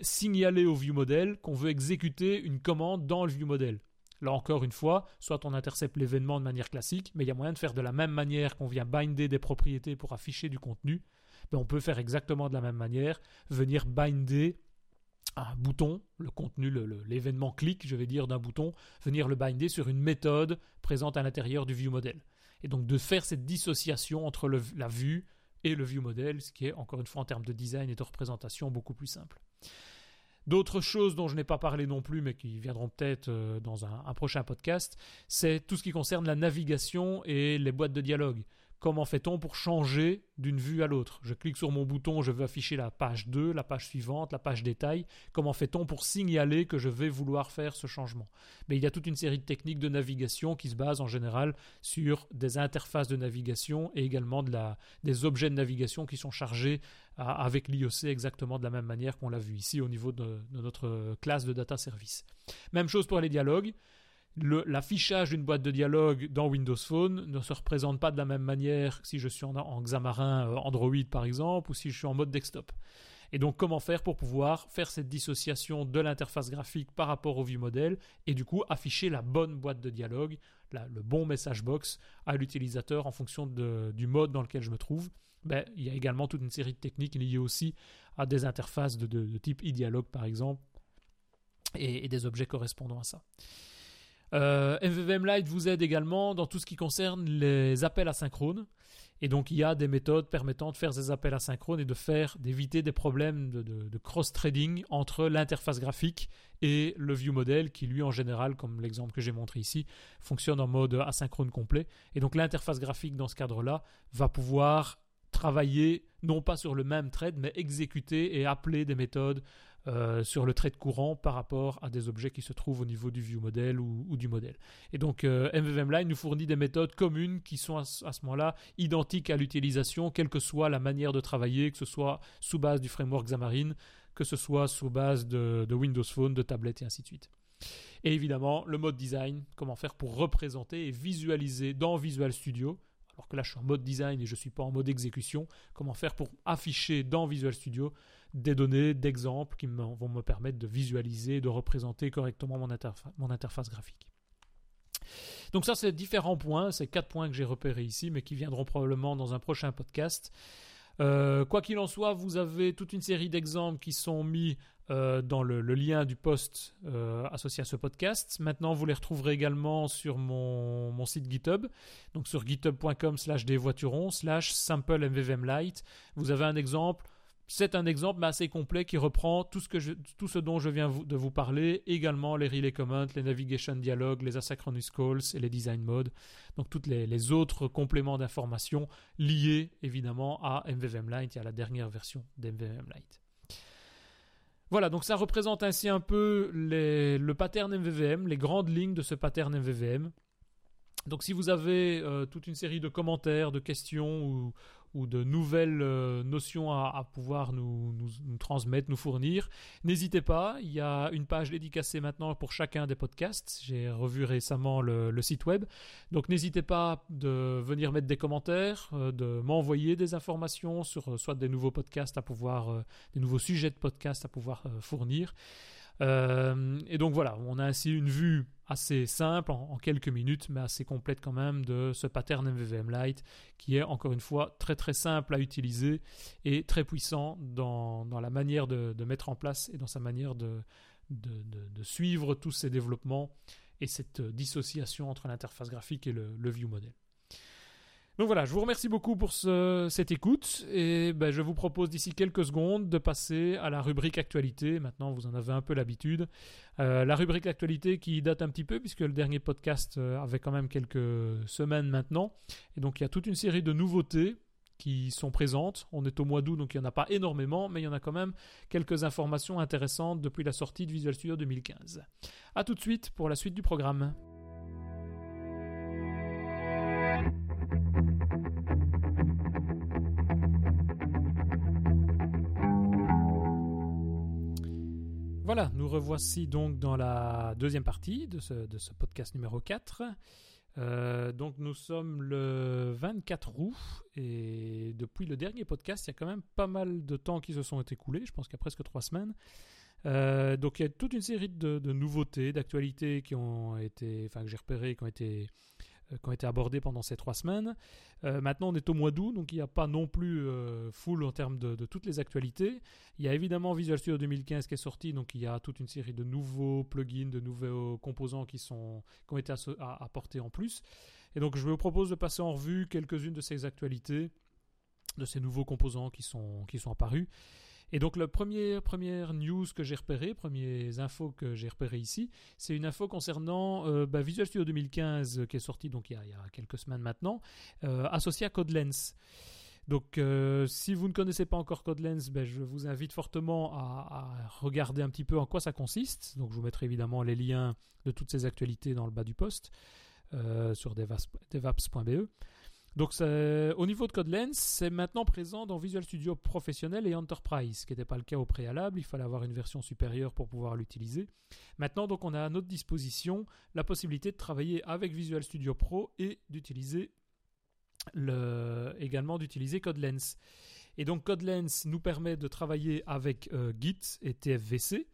signaler au view model qu'on veut exécuter une commande dans le view model. Là encore une fois, soit on intercepte l'événement de manière classique, mais il y a moyen de faire de la même manière qu'on vient binder des propriétés pour afficher du contenu. Mais on peut faire exactement de la même manière, venir binder un bouton, le contenu, l'événement clic, je vais dire, d'un bouton, venir le binder sur une méthode présente à l'intérieur du view model. Et donc de faire cette dissociation entre la vue et le view model, ce qui est encore une fois en termes de design et de représentation beaucoup plus simple. D'autres choses dont je n'ai pas parlé non plus, mais qui viendront peut-être euh, dans un, prochain podcast, c'est tout ce qui concerne la navigation et les boîtes de dialogue. Comment fait-on pour changer d'une vue à l'autre Je clique sur mon bouton, je veux afficher la page 2, la page suivante, la page détail. Comment fait-on pour signaler que je vais vouloir faire ce changement? Mais il y a toute une série de techniques de navigation qui se basent en général sur des interfaces de navigation et également des objets de navigation qui sont chargés avec l'IOC exactement de la même manière qu'on l'a vu ici au niveau de notre classe de data service. Même chose pour les dialogues l'affichage d'une boîte de dialogue dans Windows Phone ne se représente pas de la même manière si je suis en, Xamarin euh, Android par exemple ou si je suis en mode desktop. Et donc comment faire pour pouvoir faire cette dissociation de l'interface graphique par rapport au view model et du coup afficher la bonne boîte de dialogue, le bon message box à l'utilisateur en fonction du mode dans lequel je me trouve? Ben, il y a également toute une série de techniques liées aussi à des interfaces de, type e-dialogue par exemple et des objets correspondant à ça. Euh, MVVM Lite vous aide également dans tout ce qui concerne les appels asynchrones. Et donc il y a des méthodes permettant de faire des appels asynchrones et de faire d'éviter des problèmes de, cross-trading entre l'interface graphique et le view model qui lui en général, comme l'exemple que j'ai montré ici, fonctionne en mode asynchrone complet. Et donc l'interface graphique dans ce cadre-là va pouvoir travailler non pas sur le même thread mais exécuter et appeler des méthodes euh, sur le trait courant par rapport à des objets qui se trouvent au niveau du view model ou, du modèle. Et donc euh, nous fournit des méthodes communes qui sont à, ce moment-là identiques à l'utilisation, quelle que soit la manière de travailler, que ce soit sous base du framework Xamarin, que ce soit sous base de, Windows Phone, de tablette et ainsi de suite. Et évidemment, le mode design, comment faire pour représenter et visualiser dans Visual Studio alors que là je suis en mode design et je ne suis pas en mode exécution, comment faire pour afficher dans Visual Studio des données, d'exemples qui vont me permettre de visualiser, de représenter correctement mon, interface graphique. Donc ça, c'est différents points, c'est quatre points que j'ai repérés ici, mais qui viendront probablement dans un prochain podcast. Euh, quoi qu'il en soit, vous avez toute une série d'exemples qui sont mis euh, dans le, lien du post euh, associé à ce podcast. Maintenant, vous les retrouverez également sur mon, site GitHub, donc sur github.com slash desvoiturons slash simple mvvmlite. Vous avez un exemple c'est un exemple assez complet qui reprend tout ce, dont je viens de vous parler, également les relay comments, les navigation dialogues, les asynchronous calls et les design modes. Donc tous les, autres compléments d'informations liés évidemment à MVVM Lite et à la dernière version d'MVVM Lite. Voilà, donc ça représente ainsi un peu le pattern MVVM, les grandes lignes de ce pattern MVVM. Donc si vous avez euh, toute une série de commentaires, de questions ou, ou de nouvelles euh, notions à, pouvoir nous, transmettre, nous fournir, n'hésitez pas. Il y a une page dédicacée maintenant pour chacun des podcasts. J'ai revu récemment le, site web. Donc n'hésitez pas de venir mettre des commentaires, euh, de m'envoyer des informations sur euh, soit des nouveaux podcasts à pouvoir, des nouveaux sujets de podcasts à pouvoir fournir. Et donc voilà, on a ainsi une vue assez simple en, quelques minutes, mais assez complète quand même de ce pattern MVVM Lite qui est encore une fois très très simple à utiliser et très puissant dans, la manière de, mettre en place et dans sa manière de, de, suivre tous ces développements et cette dissociation entre l'interface graphique et le, le view model. Donc voilà, je vous remercie beaucoup pour cette écoute et ben, je vous propose d'ici quelques secondes de passer à la rubrique actualité. Maintenant, vous en avez un peu l'habitude. Euh, la rubrique actualité qui date un petit peu puisque le dernier podcast euh, avait quand même quelques semaines maintenant. Et donc il y a toute une série de nouveautés qui sont présentes. On est au mois d'août, donc il n'y en a pas énormément, mais il y en a quand même quelques informations intéressantes depuis la sortie de Visual Studio 2015. A tout de suite pour la suite du programme. Voilà, nous revoici donc dans la deuxième partie de ce, podcast numéro 4. Euh, donc nous sommes le 24 août et depuis le dernier podcast, il y a quand même pas mal de temps qui se sont écoulés, je pense qu'il y a presque trois semaines. Euh, donc il y a toute une série de, de nouveautés, d'actualités qui ont été, enfin que j'ai repérées, qui ont été euh, qui ont été abordés pendant ces trois semaines. Euh, maintenant, on est au mois d'août, donc il n'y a pas non plus euh, full en termes de, toutes les actualités. Il y a évidemment Visual Studio 2015 qui est sorti, donc il y a toute une série de nouveaux plugins, de nouveaux composants qui, sont, qui ont été apportés en plus. Et donc, je vous propose de passer en revue quelques-unes de ces actualités, de ces nouveaux composants qui sont, qui sont apparus. Et donc, la première, première news que j'ai repérée, premières infos que j'ai repérées ici, c'est une info concernant euh, bah, Visual Studio 2015 euh, qui est sorti donc il y a, quelques semaines maintenant, euh, associé à CodeLens. Donc, si vous ne connaissez pas encore CodeLens, ben, je vous invite fortement à, regarder un petit peu en quoi ça consiste. Donc, je vous mettrai évidemment les liens de toutes ces actualités dans le bas du post sur devaps.be. Donc au niveau de CodeLens, c'est maintenant présent dans Visual Studio Professionnel et Enterprise, ce qui n'était pas le cas au préalable. Il fallait avoir une version supérieure pour pouvoir l'utiliser. Maintenant, donc, on a à notre disposition la possibilité de travailler avec Visual Studio Pro et d'utiliser également d'utiliser CodeLens. Et donc CodeLens nous permet de travailler avec euh, Git et TFVC.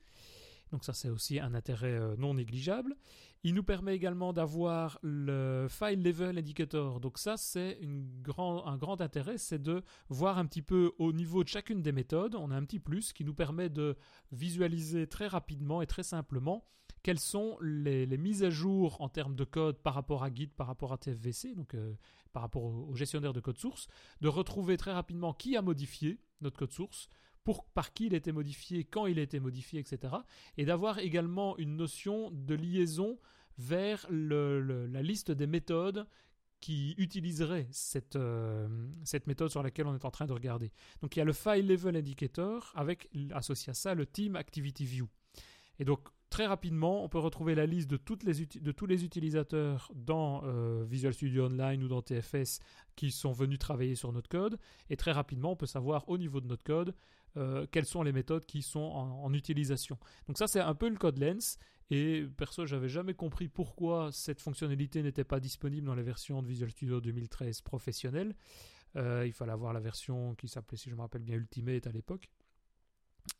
Donc ça c'est aussi un intérêt euh, non négligeable. Il nous permet également d'avoir le File Level Indicator. Donc ça, c'est un grand intérêt, c'est de voir un petit peu au niveau de chacune des méthodes. On a un petit plus qui nous permet de visualiser très rapidement et très simplement quelles sont les, mises à jour en termes de code par rapport à Git, par rapport à TFVC, donc euh, par rapport au, gestionnaire de code source, de retrouver très rapidement qui a modifié notre code source, par qui il été modifié, quand il été modifié, etc. Et d'avoir également une notion de liaison vers la liste des méthodes qui utiliseraient cette, euh, cette méthode sur laquelle on est en train de regarder. Donc il y a le File Level Indicator avec associé à ça le Team Activity View. Et donc très rapidement, on peut retrouver la liste de tous les utilisateurs dans euh, Visual Studio Online ou dans TFS qui sont venus travailler sur notre code. Et très rapidement, on peut savoir au niveau de notre code euh, quelles sont les méthodes qui sont en, utilisation. Donc ça, c'est un peu le code Lens. Et perso, j'avais jamais compris pourquoi cette fonctionnalité n'était pas disponible dans les versions de Visual Studio 2013 professionnelles. Euh, il fallait avoir la version qui s'appelait, si je me rappelle bien, Ultimate à l'époque.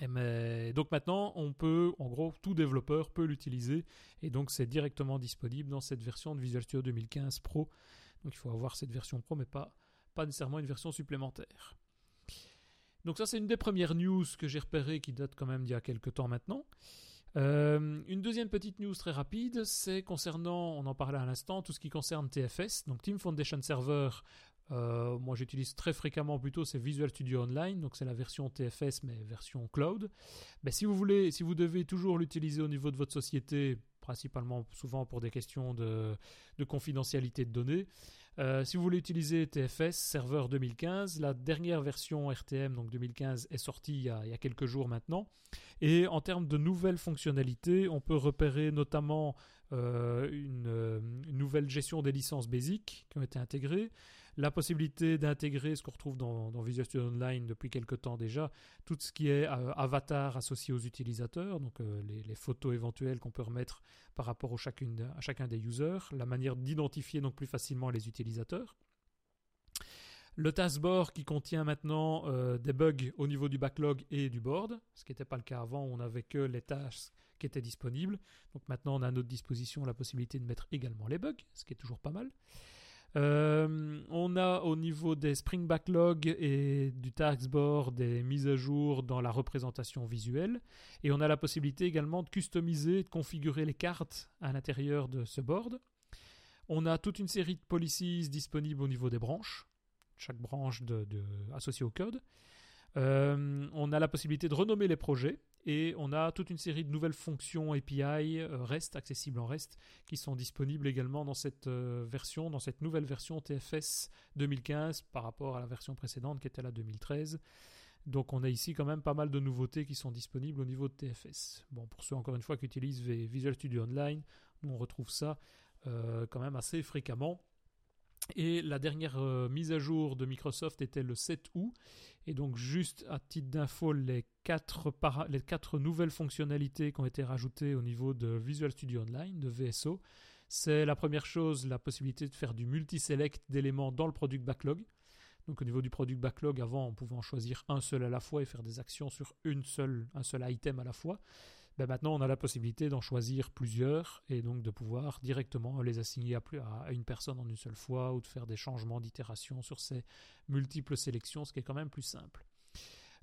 donc maintenant, on peut, en gros, tout développeur peut l'utiliser. Et donc, c'est directement disponible dans cette version de Visual Studio 2015 Pro. Donc, il faut avoir cette version Pro, mais pas, pas nécessairement une version supplémentaire. Donc ça, c'est une des premières news que j'ai repérées qui date quand même d'il y a quelques temps maintenant. Euh, une deuxième petite news très rapide, c'est concernant, on en parlait à l'instant, tout ce qui concerne TFS, donc Team Foundation Server. Euh, moi, j'utilise très fréquemment plutôt c'est Visual Studio Online, donc c'est la version TFS mais version cloud. Mais si vous voulez, si vous devez toujours l'utiliser au niveau de votre société, principalement souvent pour des questions de, de confidentialité de données, euh, si vous voulez utiliser TFS Server 2015, la dernière version RTM, donc 2015, est sortie il y, a, quelques jours maintenant. Et en termes de nouvelles fonctionnalités, on peut repérer notamment euh, euh, une, nouvelle gestion des licences basiques qui ont été intégrées, la possibilité d'intégrer ce qu'on retrouve dans, Visual Studio Online depuis quelques temps déjà, tout ce qui est avatar associé aux utilisateurs, donc les, photos éventuelles qu'on peut remettre par rapport à chacun des users, la manière d'identifier donc plus facilement les utilisateurs. Le taskboard qui contient maintenant euh, des bugs au niveau du backlog et du board, ce qui n'était pas le cas avant, on n'avait que les tâches qui étaient disponibles. Donc maintenant on a à notre disposition la possibilité de mettre également les bugs, ce qui est toujours pas mal. Euh, on a au niveau des Spring Backlog et du Taskboard des mises à jour dans la représentation visuelle. Et on a la possibilité également de customiser, de configurer les cartes à l'intérieur de ce board. On a toute une série de policies disponibles au niveau des branches, chaque branche associée au code. Euh, on a la possibilité de renommer les projets et on a toute une série de nouvelles fonctions API euh, REST, accessibles en REST, qui sont disponibles également dans cette euh, version, dans cette nouvelle version TFS 2015 par rapport à la version précédente qui était la 2013. Donc on a ici quand même pas mal de nouveautés qui sont disponibles au niveau de TFS. Bon, pour ceux encore une fois qui utilisent Visual Studio Online, on retrouve ça euh, quand même assez fréquemment. Et la dernière mise à jour de Microsoft était le 7 août. Et donc juste à titre d'info, les quatre, les quatre nouvelles fonctionnalités qui ont été rajoutées au niveau de Visual Studio Online, de VSO, c'est la première chose, la possibilité de faire du multi-select d'éléments dans le product backlog. Donc au niveau du product backlog, avant, on pouvait en choisir un seul à la fois et faire des actions sur une seule, un seul item à la fois. Ben maintenant, on a la possibilité d'en choisir plusieurs et donc de pouvoir directement les assigner à, une personne en une seule fois ou de faire des changements d'itération sur ces multiples sélections, ce qui est quand même plus simple.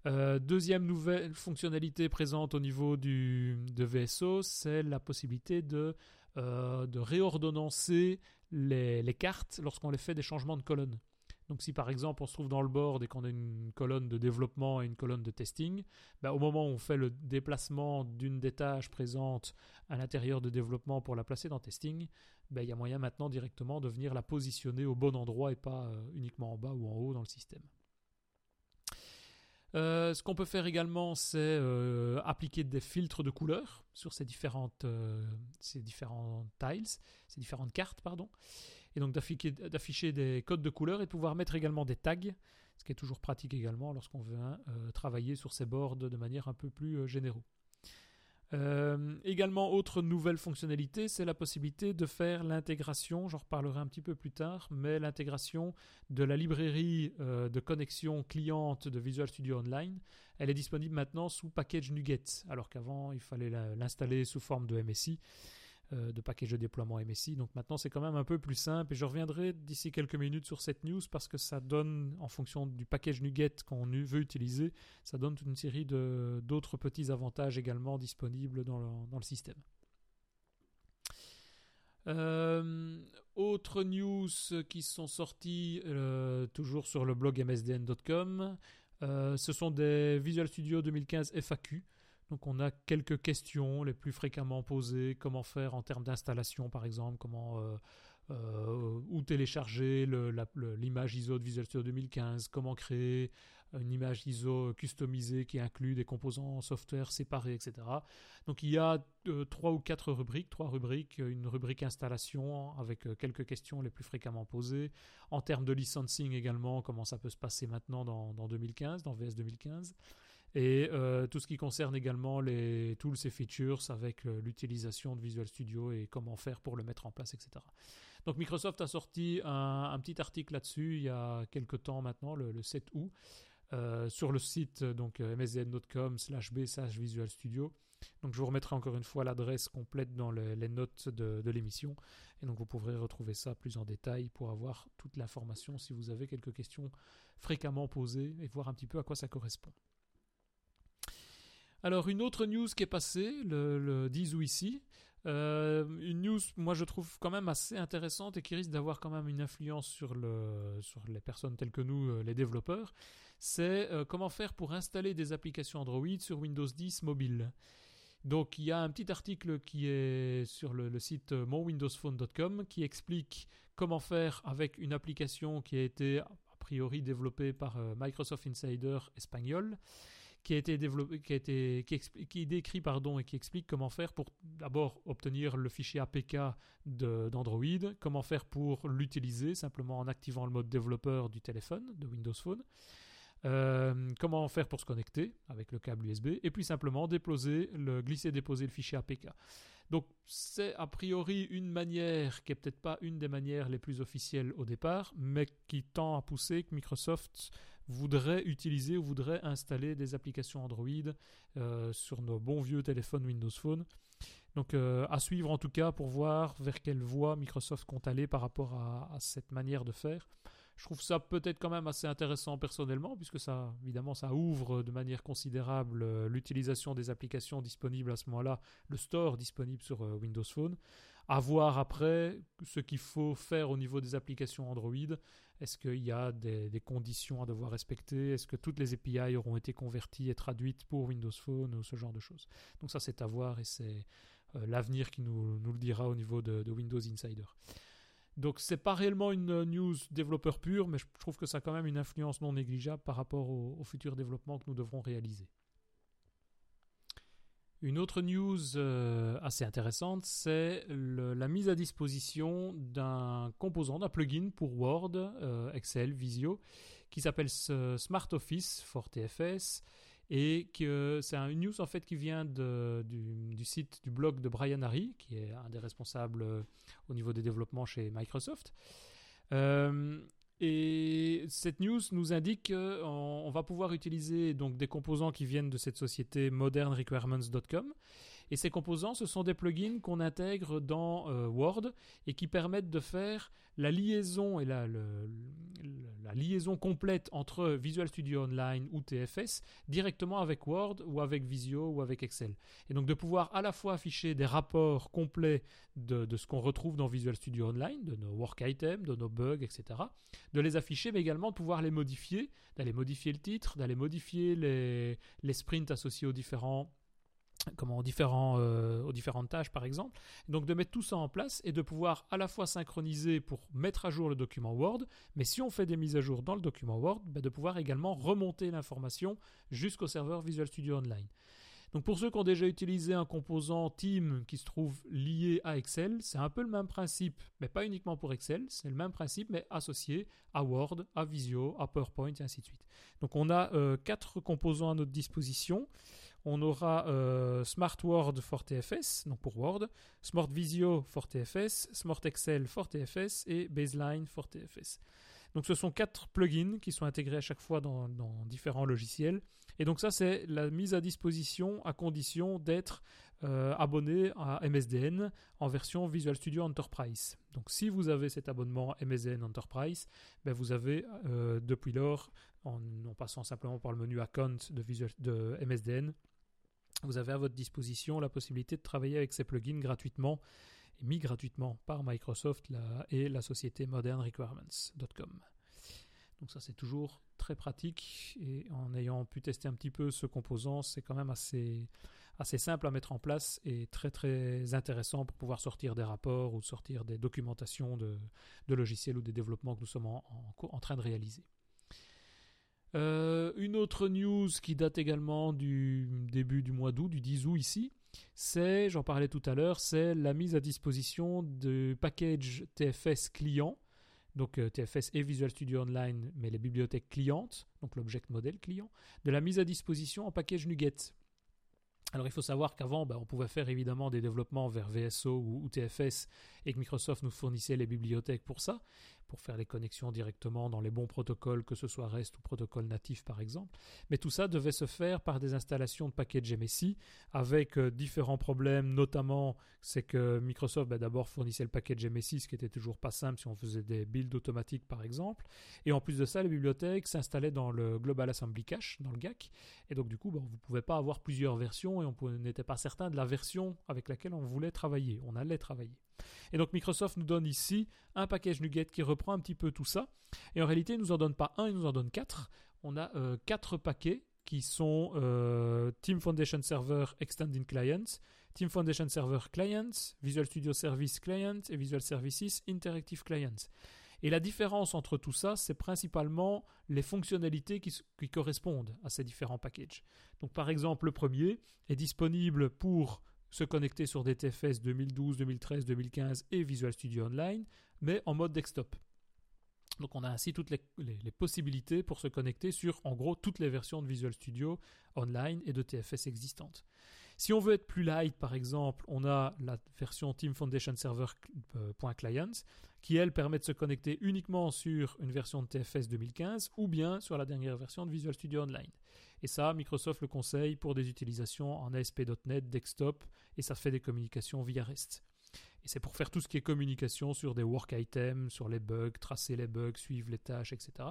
Euh, deuxième nouvelle fonctionnalité présente au niveau du, de VSO, c'est la possibilité de, euh, de réordonnancer les, les cartes lorsqu'on les fait des changements de colonnes. Donc si par exemple on se trouve dans le board et qu'on a une colonne de développement et une colonne de testing, bah, au moment où on fait le déplacement d'une des tâches présentes à l'intérieur de développement pour la placer dans testing, bah, il y a moyen maintenant directement de venir la positionner au bon endroit et pas euh, uniquement en bas ou en haut dans le système. Euh, ce qu'on peut faire également, c'est euh, appliquer des filtres de couleurs sur ces différentes, ces tiles, ces différentes cartes, pardon et donc d'afficher des codes de couleurs et de pouvoir mettre également des tags, ce qui est toujours pratique également lorsqu'on veut hein, euh, travailler sur ces boards de manière un peu plus euh, générale. Euh, également, autre nouvelle fonctionnalité, c'est la possibilité de faire l'intégration, j'en reparlerai un petit peu plus tard, mais l'intégration de la librairie de connexion cliente de Visual Studio Online, elle est disponible maintenant sous package NuGet, alors qu'avant il fallait l'installer sous forme de MSI. Euh, de package de déploiement MSI. Donc maintenant, c'est quand même un peu plus simple. Et je reviendrai d'ici quelques minutes sur cette news parce que ça donne, en fonction du package NuGet qu'on veut utiliser, ça donne toute une série d'autres petits avantages également disponibles dans le, système. Euh, autres news qui sont sorties euh, toujours sur le blog msdn.com, ce sont des Visual Studio 2015 FAQ. Donc on a quelques questions les plus fréquemment posées, comment faire en termes d'installation par exemple, comment euh, euh, où télécharger l'image ISO de Visual Studio 2015, comment créer une image ISO customisée qui inclut des composants software séparés, etc. Donc il y a euh, trois ou quatre rubriques, trois rubriques, une rubrique installation avec quelques questions les plus fréquemment posées. En termes de licensing également, comment ça peut se passer maintenant dans, dans 2015, dans VS 2015 et euh, tout ce qui concerne également les tools et features avec euh, l'utilisation de Visual Studio et comment faire pour le mettre en place, etc. Donc Microsoft a sorti un, petit article là-dessus il y a quelques temps maintenant, le, 7 août, euh, sur le site donc msn.com slash b slash Visual Studio. Donc je vous remettrai encore une fois l'adresse complète dans les notes de l'émission et donc vous pourrez retrouver ça plus en détail pour avoir toute l'information si vous avez quelques questions fréquemment posées et voir un petit peu à quoi ça correspond. Alors, une autre news qui est passée, le, 10 août ici, euh, une news, moi je trouve quand même assez intéressante et qui risque d'avoir quand même une influence sur, le, les personnes telles que nous, euh, les développeurs, c'est euh, comment faire pour installer des applications Android sur Windows 10 mobile. Donc il y a un petit article qui est sur le, le site monwindowsphone.com qui explique comment faire avec une application qui a été a priori développée par Microsoft Insider espagnol qui a été développé, qui a été, qui, décrit pardon et qui explique comment faire pour d'abord obtenir le fichier APK d'Android, comment faire pour l'utiliser simplement en activant le mode développeur du téléphone de Windows Phone. Euh, comment faire pour se connecter avec le câble USB et puis simplement déposer le glisser déposer le fichier APK. Donc c'est a priori une manière qui est peut-être pas une des manières les plus officielles au départ, mais qui tend à pousser que Microsoft voudrait utiliser ou voudrait installer des applications Android euh, sur nos bons vieux téléphones Windows Phone. Donc euh, à suivre en tout cas pour voir vers quelle voie Microsoft compte aller par rapport à, cette manière de faire. Je trouve ça peut-être quand même assez intéressant personnellement, puisque ça, évidemment, ça ouvre de manière considérable euh, l'utilisation des applications disponibles à ce moment-là, le store disponible sur Windows Phone. À voir après ce qu'il faut faire au niveau des applications Android. Est-ce qu'il y a des, conditions à devoir respecter? Est-ce que toutes les API auront été converties et traduites pour Windows Phone ou ce genre de choses? Donc ça c'est à voir et c'est euh, l'avenir qui nous, le dira au niveau de, Windows Insider. Donc c'est pas réellement une news développeur pur, mais je trouve que ça a quand même une influence non négligeable par rapport au futur développement que nous devrons réaliser. Une autre news euh, assez intéressante, c'est la mise à disposition d'un composant, d'un plugin pour Word, euh, Excel, Visio, qui s'appelle Smart Office for TFS et c'est une news en fait qui vient du, site du blog de Brian Harry, qui est un des responsables euh, au niveau des développements chez Microsoft. Et cette news nous indique qu'on va pouvoir utiliser donc des composants qui viennent de cette société modernrequirements.com et ces composants, ce sont des plugins qu'on intègre dans euh, Word et qui permettent de faire la liaison et la, liaison complète entre Visual Studio Online ou TFS directement avec Word ou avec Visio ou avec Excel. Et donc de pouvoir à la fois afficher des rapports complets de, ce qu'on retrouve dans Visual Studio Online, de nos work items, de nos bugs, etc. De les afficher, mais également de pouvoir les modifier, d'aller modifier le titre, d'aller modifier les sprints associés aux différents comment, euh, aux différentes tâches par exemple. Donc de mettre tout ça en place et de pouvoir à la fois synchroniser pour mettre à jour le document Word, mais si on fait des mises à jour dans le document Word, ben, de pouvoir également remonter l'information jusqu'au serveur Visual Studio Online. Donc pour ceux qui ont déjà utilisé un composant Team qui se trouve lié à Excel, c'est un peu le même principe, mais pas uniquement pour Excel, c'est le même principe mais associé à Word, à Visio, à PowerPoint et ainsi de suite. Donc on a euh, quatre composants à notre disposition on aura euh, Smart Word for TFS, donc pour Word, Smart Visio for TFS, Smart Excel for TFS et Baseline for TFS. Donc ce sont quatre plugins qui sont intégrés à chaque fois dans, différents logiciels. Et donc ça c'est la mise à disposition à condition d'être euh, abonné à MSDN en version Visual Studio Enterprise. Donc si vous avez cet abonnement MSDN Enterprise, ben vous avez euh, depuis lors, en, passant simplement par le menu Account de MSDN, vous avez à votre disposition la possibilité de travailler avec ces plugins gratuitement et mis gratuitement par Microsoft et la société modernrequirements.com. Donc ça c'est toujours très pratique et en ayant pu tester un petit peu ce composant, c'est quand même assez, assez simple à mettre en place et très très intéressant pour pouvoir sortir des rapports ou sortir des documentations de, logiciels ou des développements que nous sommes en train de réaliser. Euh, une autre news qui date également du début du mois d'août, du 10 août ici, c'est, j'en parlais tout à l'heure, c'est la mise à disposition de package TFS client, donc euh, TFS et Visual Studio Online, mais les bibliothèques clientes, donc l'object model client, de la mise à disposition en package NuGet. Alors il faut savoir qu'avant, ben, on pouvait faire évidemment des développements vers VSO ou, TFS et que Microsoft nous fournissait les bibliothèques pour ça pour faire les connexions directement dans les bons protocoles, que ce soit REST ou protocole natif par exemple. Mais tout ça devait se faire par des installations de packages MSI avec euh, différents problèmes, notamment c'est que Microsoft bah, d'abord fournissait le package MSI, ce qui était toujours pas simple si on faisait des builds automatiques par exemple. Et en plus de ça, les bibliothèques s'installaient dans le Global Assembly Cache, dans le GAC. Et donc du coup, bah, vous ne pouvez pas avoir plusieurs versions et on n'était pas certain de la version avec laquelle on voulait travailler, on allait travailler. Et donc Microsoft nous donne ici un package NuGet qui reprend un petit peu tout ça. Et en réalité, il nous en donne pas un, il nous en donne quatre. On a euh, quatre paquets qui sont euh, Team Foundation Server Extending Clients, Team Foundation Server Clients, Visual Studio Service Client et Visual Services Interactive Clients. Et la différence entre tout ça, c'est principalement les fonctionnalités qui, qui, correspondent à ces différents packages. Donc par exemple, le premier est disponible pour se connecter sur des TFS 2012, 2013, 2015 et Visual Studio Online, mais en mode desktop. Donc on a ainsi toutes les, possibilités pour se connecter sur en gros toutes les versions de Visual Studio Online et de TFS existantes. Si on veut être plus light par exemple, on a la version Team Foundation Server.client qui elle permet de se connecter uniquement sur une version de TFS 2015 ou bien sur la dernière version de Visual Studio Online. Et ça, Microsoft le conseille pour des utilisations en ASP.NET, desktop et ça fait des communications via REST. Et c'est pour faire tout ce qui est communication sur des work items, sur les bugs, tracer les bugs, suivre les tâches, etc.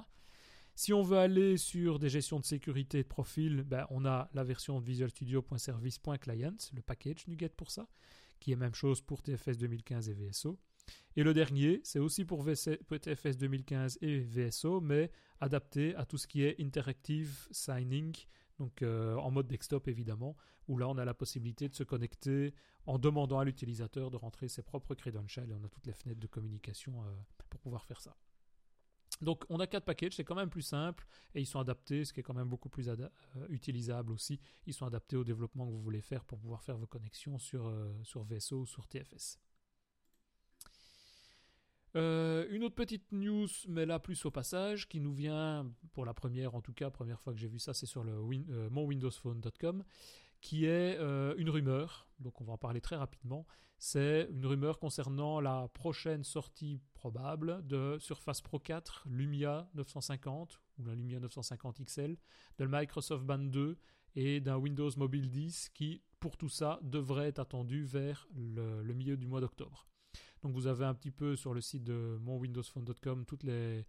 Si on veut aller sur des gestions de sécurité de profil, ben on a la version de Visual Studio.service.client, le package NuGet pour ça, qui est même chose pour TFS 2015 et VSO. Et le dernier, c'est aussi pour TFS 2015 et VSO, mais adapté à tout ce qui est interactive signing, donc euh, en mode desktop évidemment, où là on a la possibilité de se connecter en demandant à l'utilisateur de rentrer ses propres credentials et on a toutes les fenêtres de communication euh, pour pouvoir faire ça. Donc on a quatre packages, c'est quand même plus simple et ils sont adaptés, ce qui est quand même beaucoup plus euh, utilisable aussi. Ils sont adaptés au développement que vous voulez faire pour pouvoir faire vos connexions sur, sur VSO ou sur TFS. Euh, une autre petite news, mais là plus au passage, qui nous vient, pour la première en tout cas, première fois que j'ai vu ça, c'est sur le monwindowsphone.com, qui est une rumeur, donc on va en parler très rapidement. C'est une rumeur concernant la prochaine sortie probable de Surface Pro 4, Lumia 950 ou la Lumia 950 XL, de Microsoft Band 2 et d'un Windows Mobile 10 qui, pour tout ça, devrait être attendu vers le, milieu du mois d'octobre. Donc vous avez un petit peu sur le site de monwindowsphone.com toutes les,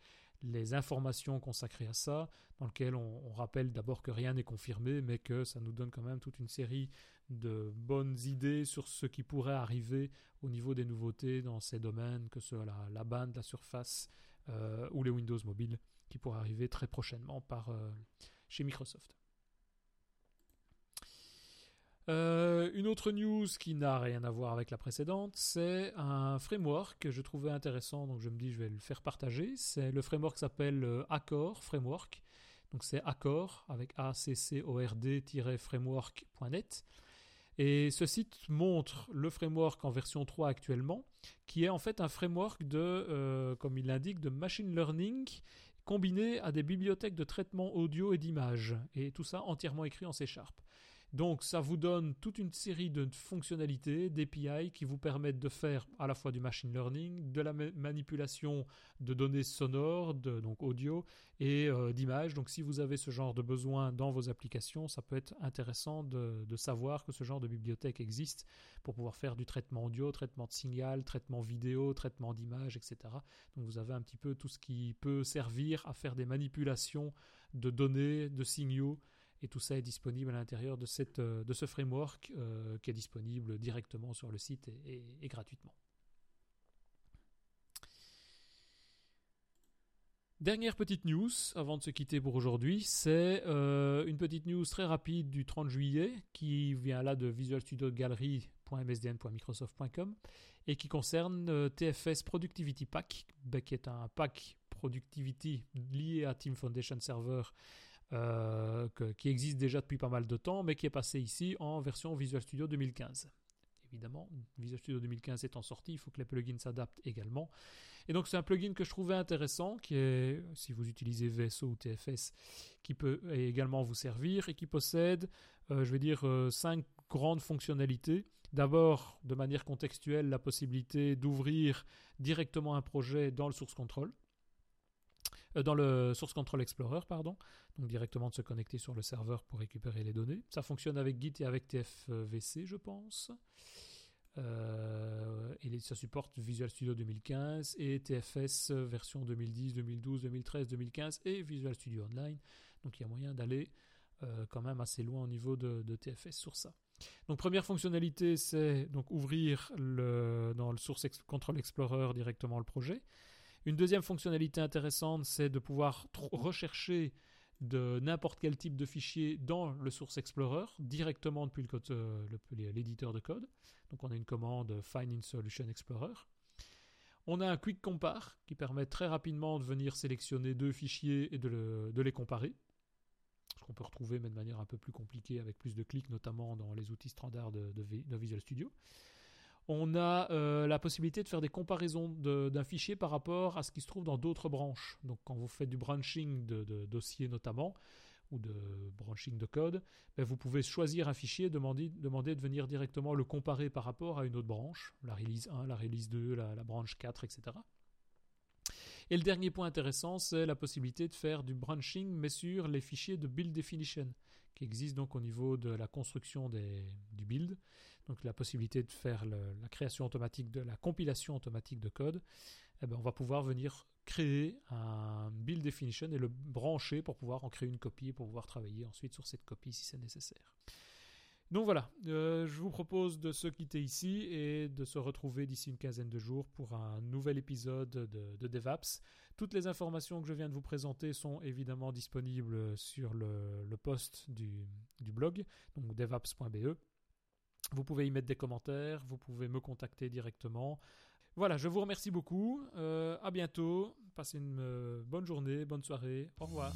informations consacrées à ça, dans lequel on, rappelle d'abord que rien n'est confirmé, mais que ça nous donne quand même toute une série de bonnes idées sur ce qui pourrait arriver au niveau des nouveautés dans ces domaines, que ce soit la, bande, la surface euh, ou les Windows mobiles, qui pourraient arriver très prochainement par, euh, chez Microsoft. Euh, une autre news qui n'a rien à voir avec la précédente, c'est un framework que je trouvais intéressant, donc je me dis je vais le faire partager. C'est le framework s'appelle euh, Accord Framework. Donc c'est Accord avec a c c o r d-framework.net. Et ce site montre le framework en version 3 actuellement, qui est en fait un framework de, euh, comme il l'indique, de machine learning combiné à des bibliothèques de traitement audio et d'image. Et tout ça entièrement écrit en C Sharp. Donc ça vous donne toute une série de fonctionnalités, d'API qui vous permettent de faire à la fois du machine learning, de la manipulation de données sonores, donc audio et euh, d'images. Donc si vous avez ce genre de besoin dans vos applications, ça peut être intéressant de, savoir que ce genre de bibliothèque existe pour pouvoir faire du traitement audio, traitement de signal, traitement vidéo, traitement d'image, etc. Donc vous avez un petit peu tout ce qui peut servir à faire des manipulations de données, de signaux et tout ça est disponible à l'intérieur de, euh, ce framework euh, qui est disponible directement sur le site et, gratuitement. Dernière petite news avant de se quitter pour aujourd'hui, c'est euh, une petite news très rapide du 30 juillet qui vient là de Visual Studio Gallery.msdn.microsoft.com et qui concerne TFS Productivity Pack, ben, qui est un pack Productivity lié à Team Foundation Server euh, qui existe déjà depuis pas mal de temps, mais qui est passé ici en version Visual Studio 2015 évidemment. Visual Studio 2015 étant sorti, il faut que les plugins s'adaptent également. Et donc c'est un plugin que je trouvais intéressant, qui est, si vous utilisez VSO ou TFS, qui peut également vous servir et qui possède, euh, je vais dire, euh, cinq grandes fonctionnalités. D'abord, de manière contextuelle, la possibilité d'ouvrir directement un projet dans le source control. Euh, dans le Source Control Explorer, pardon, donc directement de se connecter sur le serveur pour récupérer les données. Ça fonctionne avec Git et avec TFVC, je pense. Euh, et ça supporte Visual Studio 2015 et TFS version 2010, 2012, 2013, 2015 et Visual Studio Online. Donc il y a moyen d'aller euh, quand même assez loin au niveau de, TFS sur ça. Donc première fonctionnalité, c'est donc ouvrir le, dans le Source Control Explorer directement le projet. Une deuxième fonctionnalité intéressante, c'est de pouvoir rechercher de n'importe quel type de fichier dans le Source Explorer directement depuis euh, l'éditeur de code. Donc on a une commande Find in Solution Explorer. On a un Quick Compare qui permet très rapidement de venir sélectionner deux fichiers et de, les comparer. Ce qu'on peut retrouver mais de manière un peu plus compliquée avec plus de clics, notamment dans les outils standards de Visual Studio on a euh, la possibilité de faire des comparaisons d'un fichier par rapport à ce qui se trouve dans d'autres branches. Donc quand vous faites du branching de, dossiers notamment, ou de branching de code, ben, vous pouvez choisir un fichier, demander, demander de venir directement le comparer par rapport à une autre branche, la release 1, la release 2, la, la branche 4, etc. Et le dernier point intéressant, c'est la possibilité de faire du branching, mais sur les fichiers de build definition, qui existent donc au niveau de la construction du build. Donc la possibilité de faire la création automatique de la compilation automatique de code. Eh ben, on va pouvoir venir créer un build definition et le brancher pour pouvoir en créer une copie, pour pouvoir travailler ensuite sur cette copie si c'est nécessaire. Donc voilà, euh, je vous propose de se quitter ici et de se retrouver d'ici une quinzaine de jours pour un nouvel épisode de, DevApps. Toutes les informations que je viens de vous présenter sont évidemment disponibles sur le, post du, du, blog, donc devaps.be. Vous pouvez y mettre des commentaires, vous pouvez me contacter directement. Voilà, je vous remercie beaucoup. à bientôt. Passez une bonne journée, bonne soirée. Au revoir.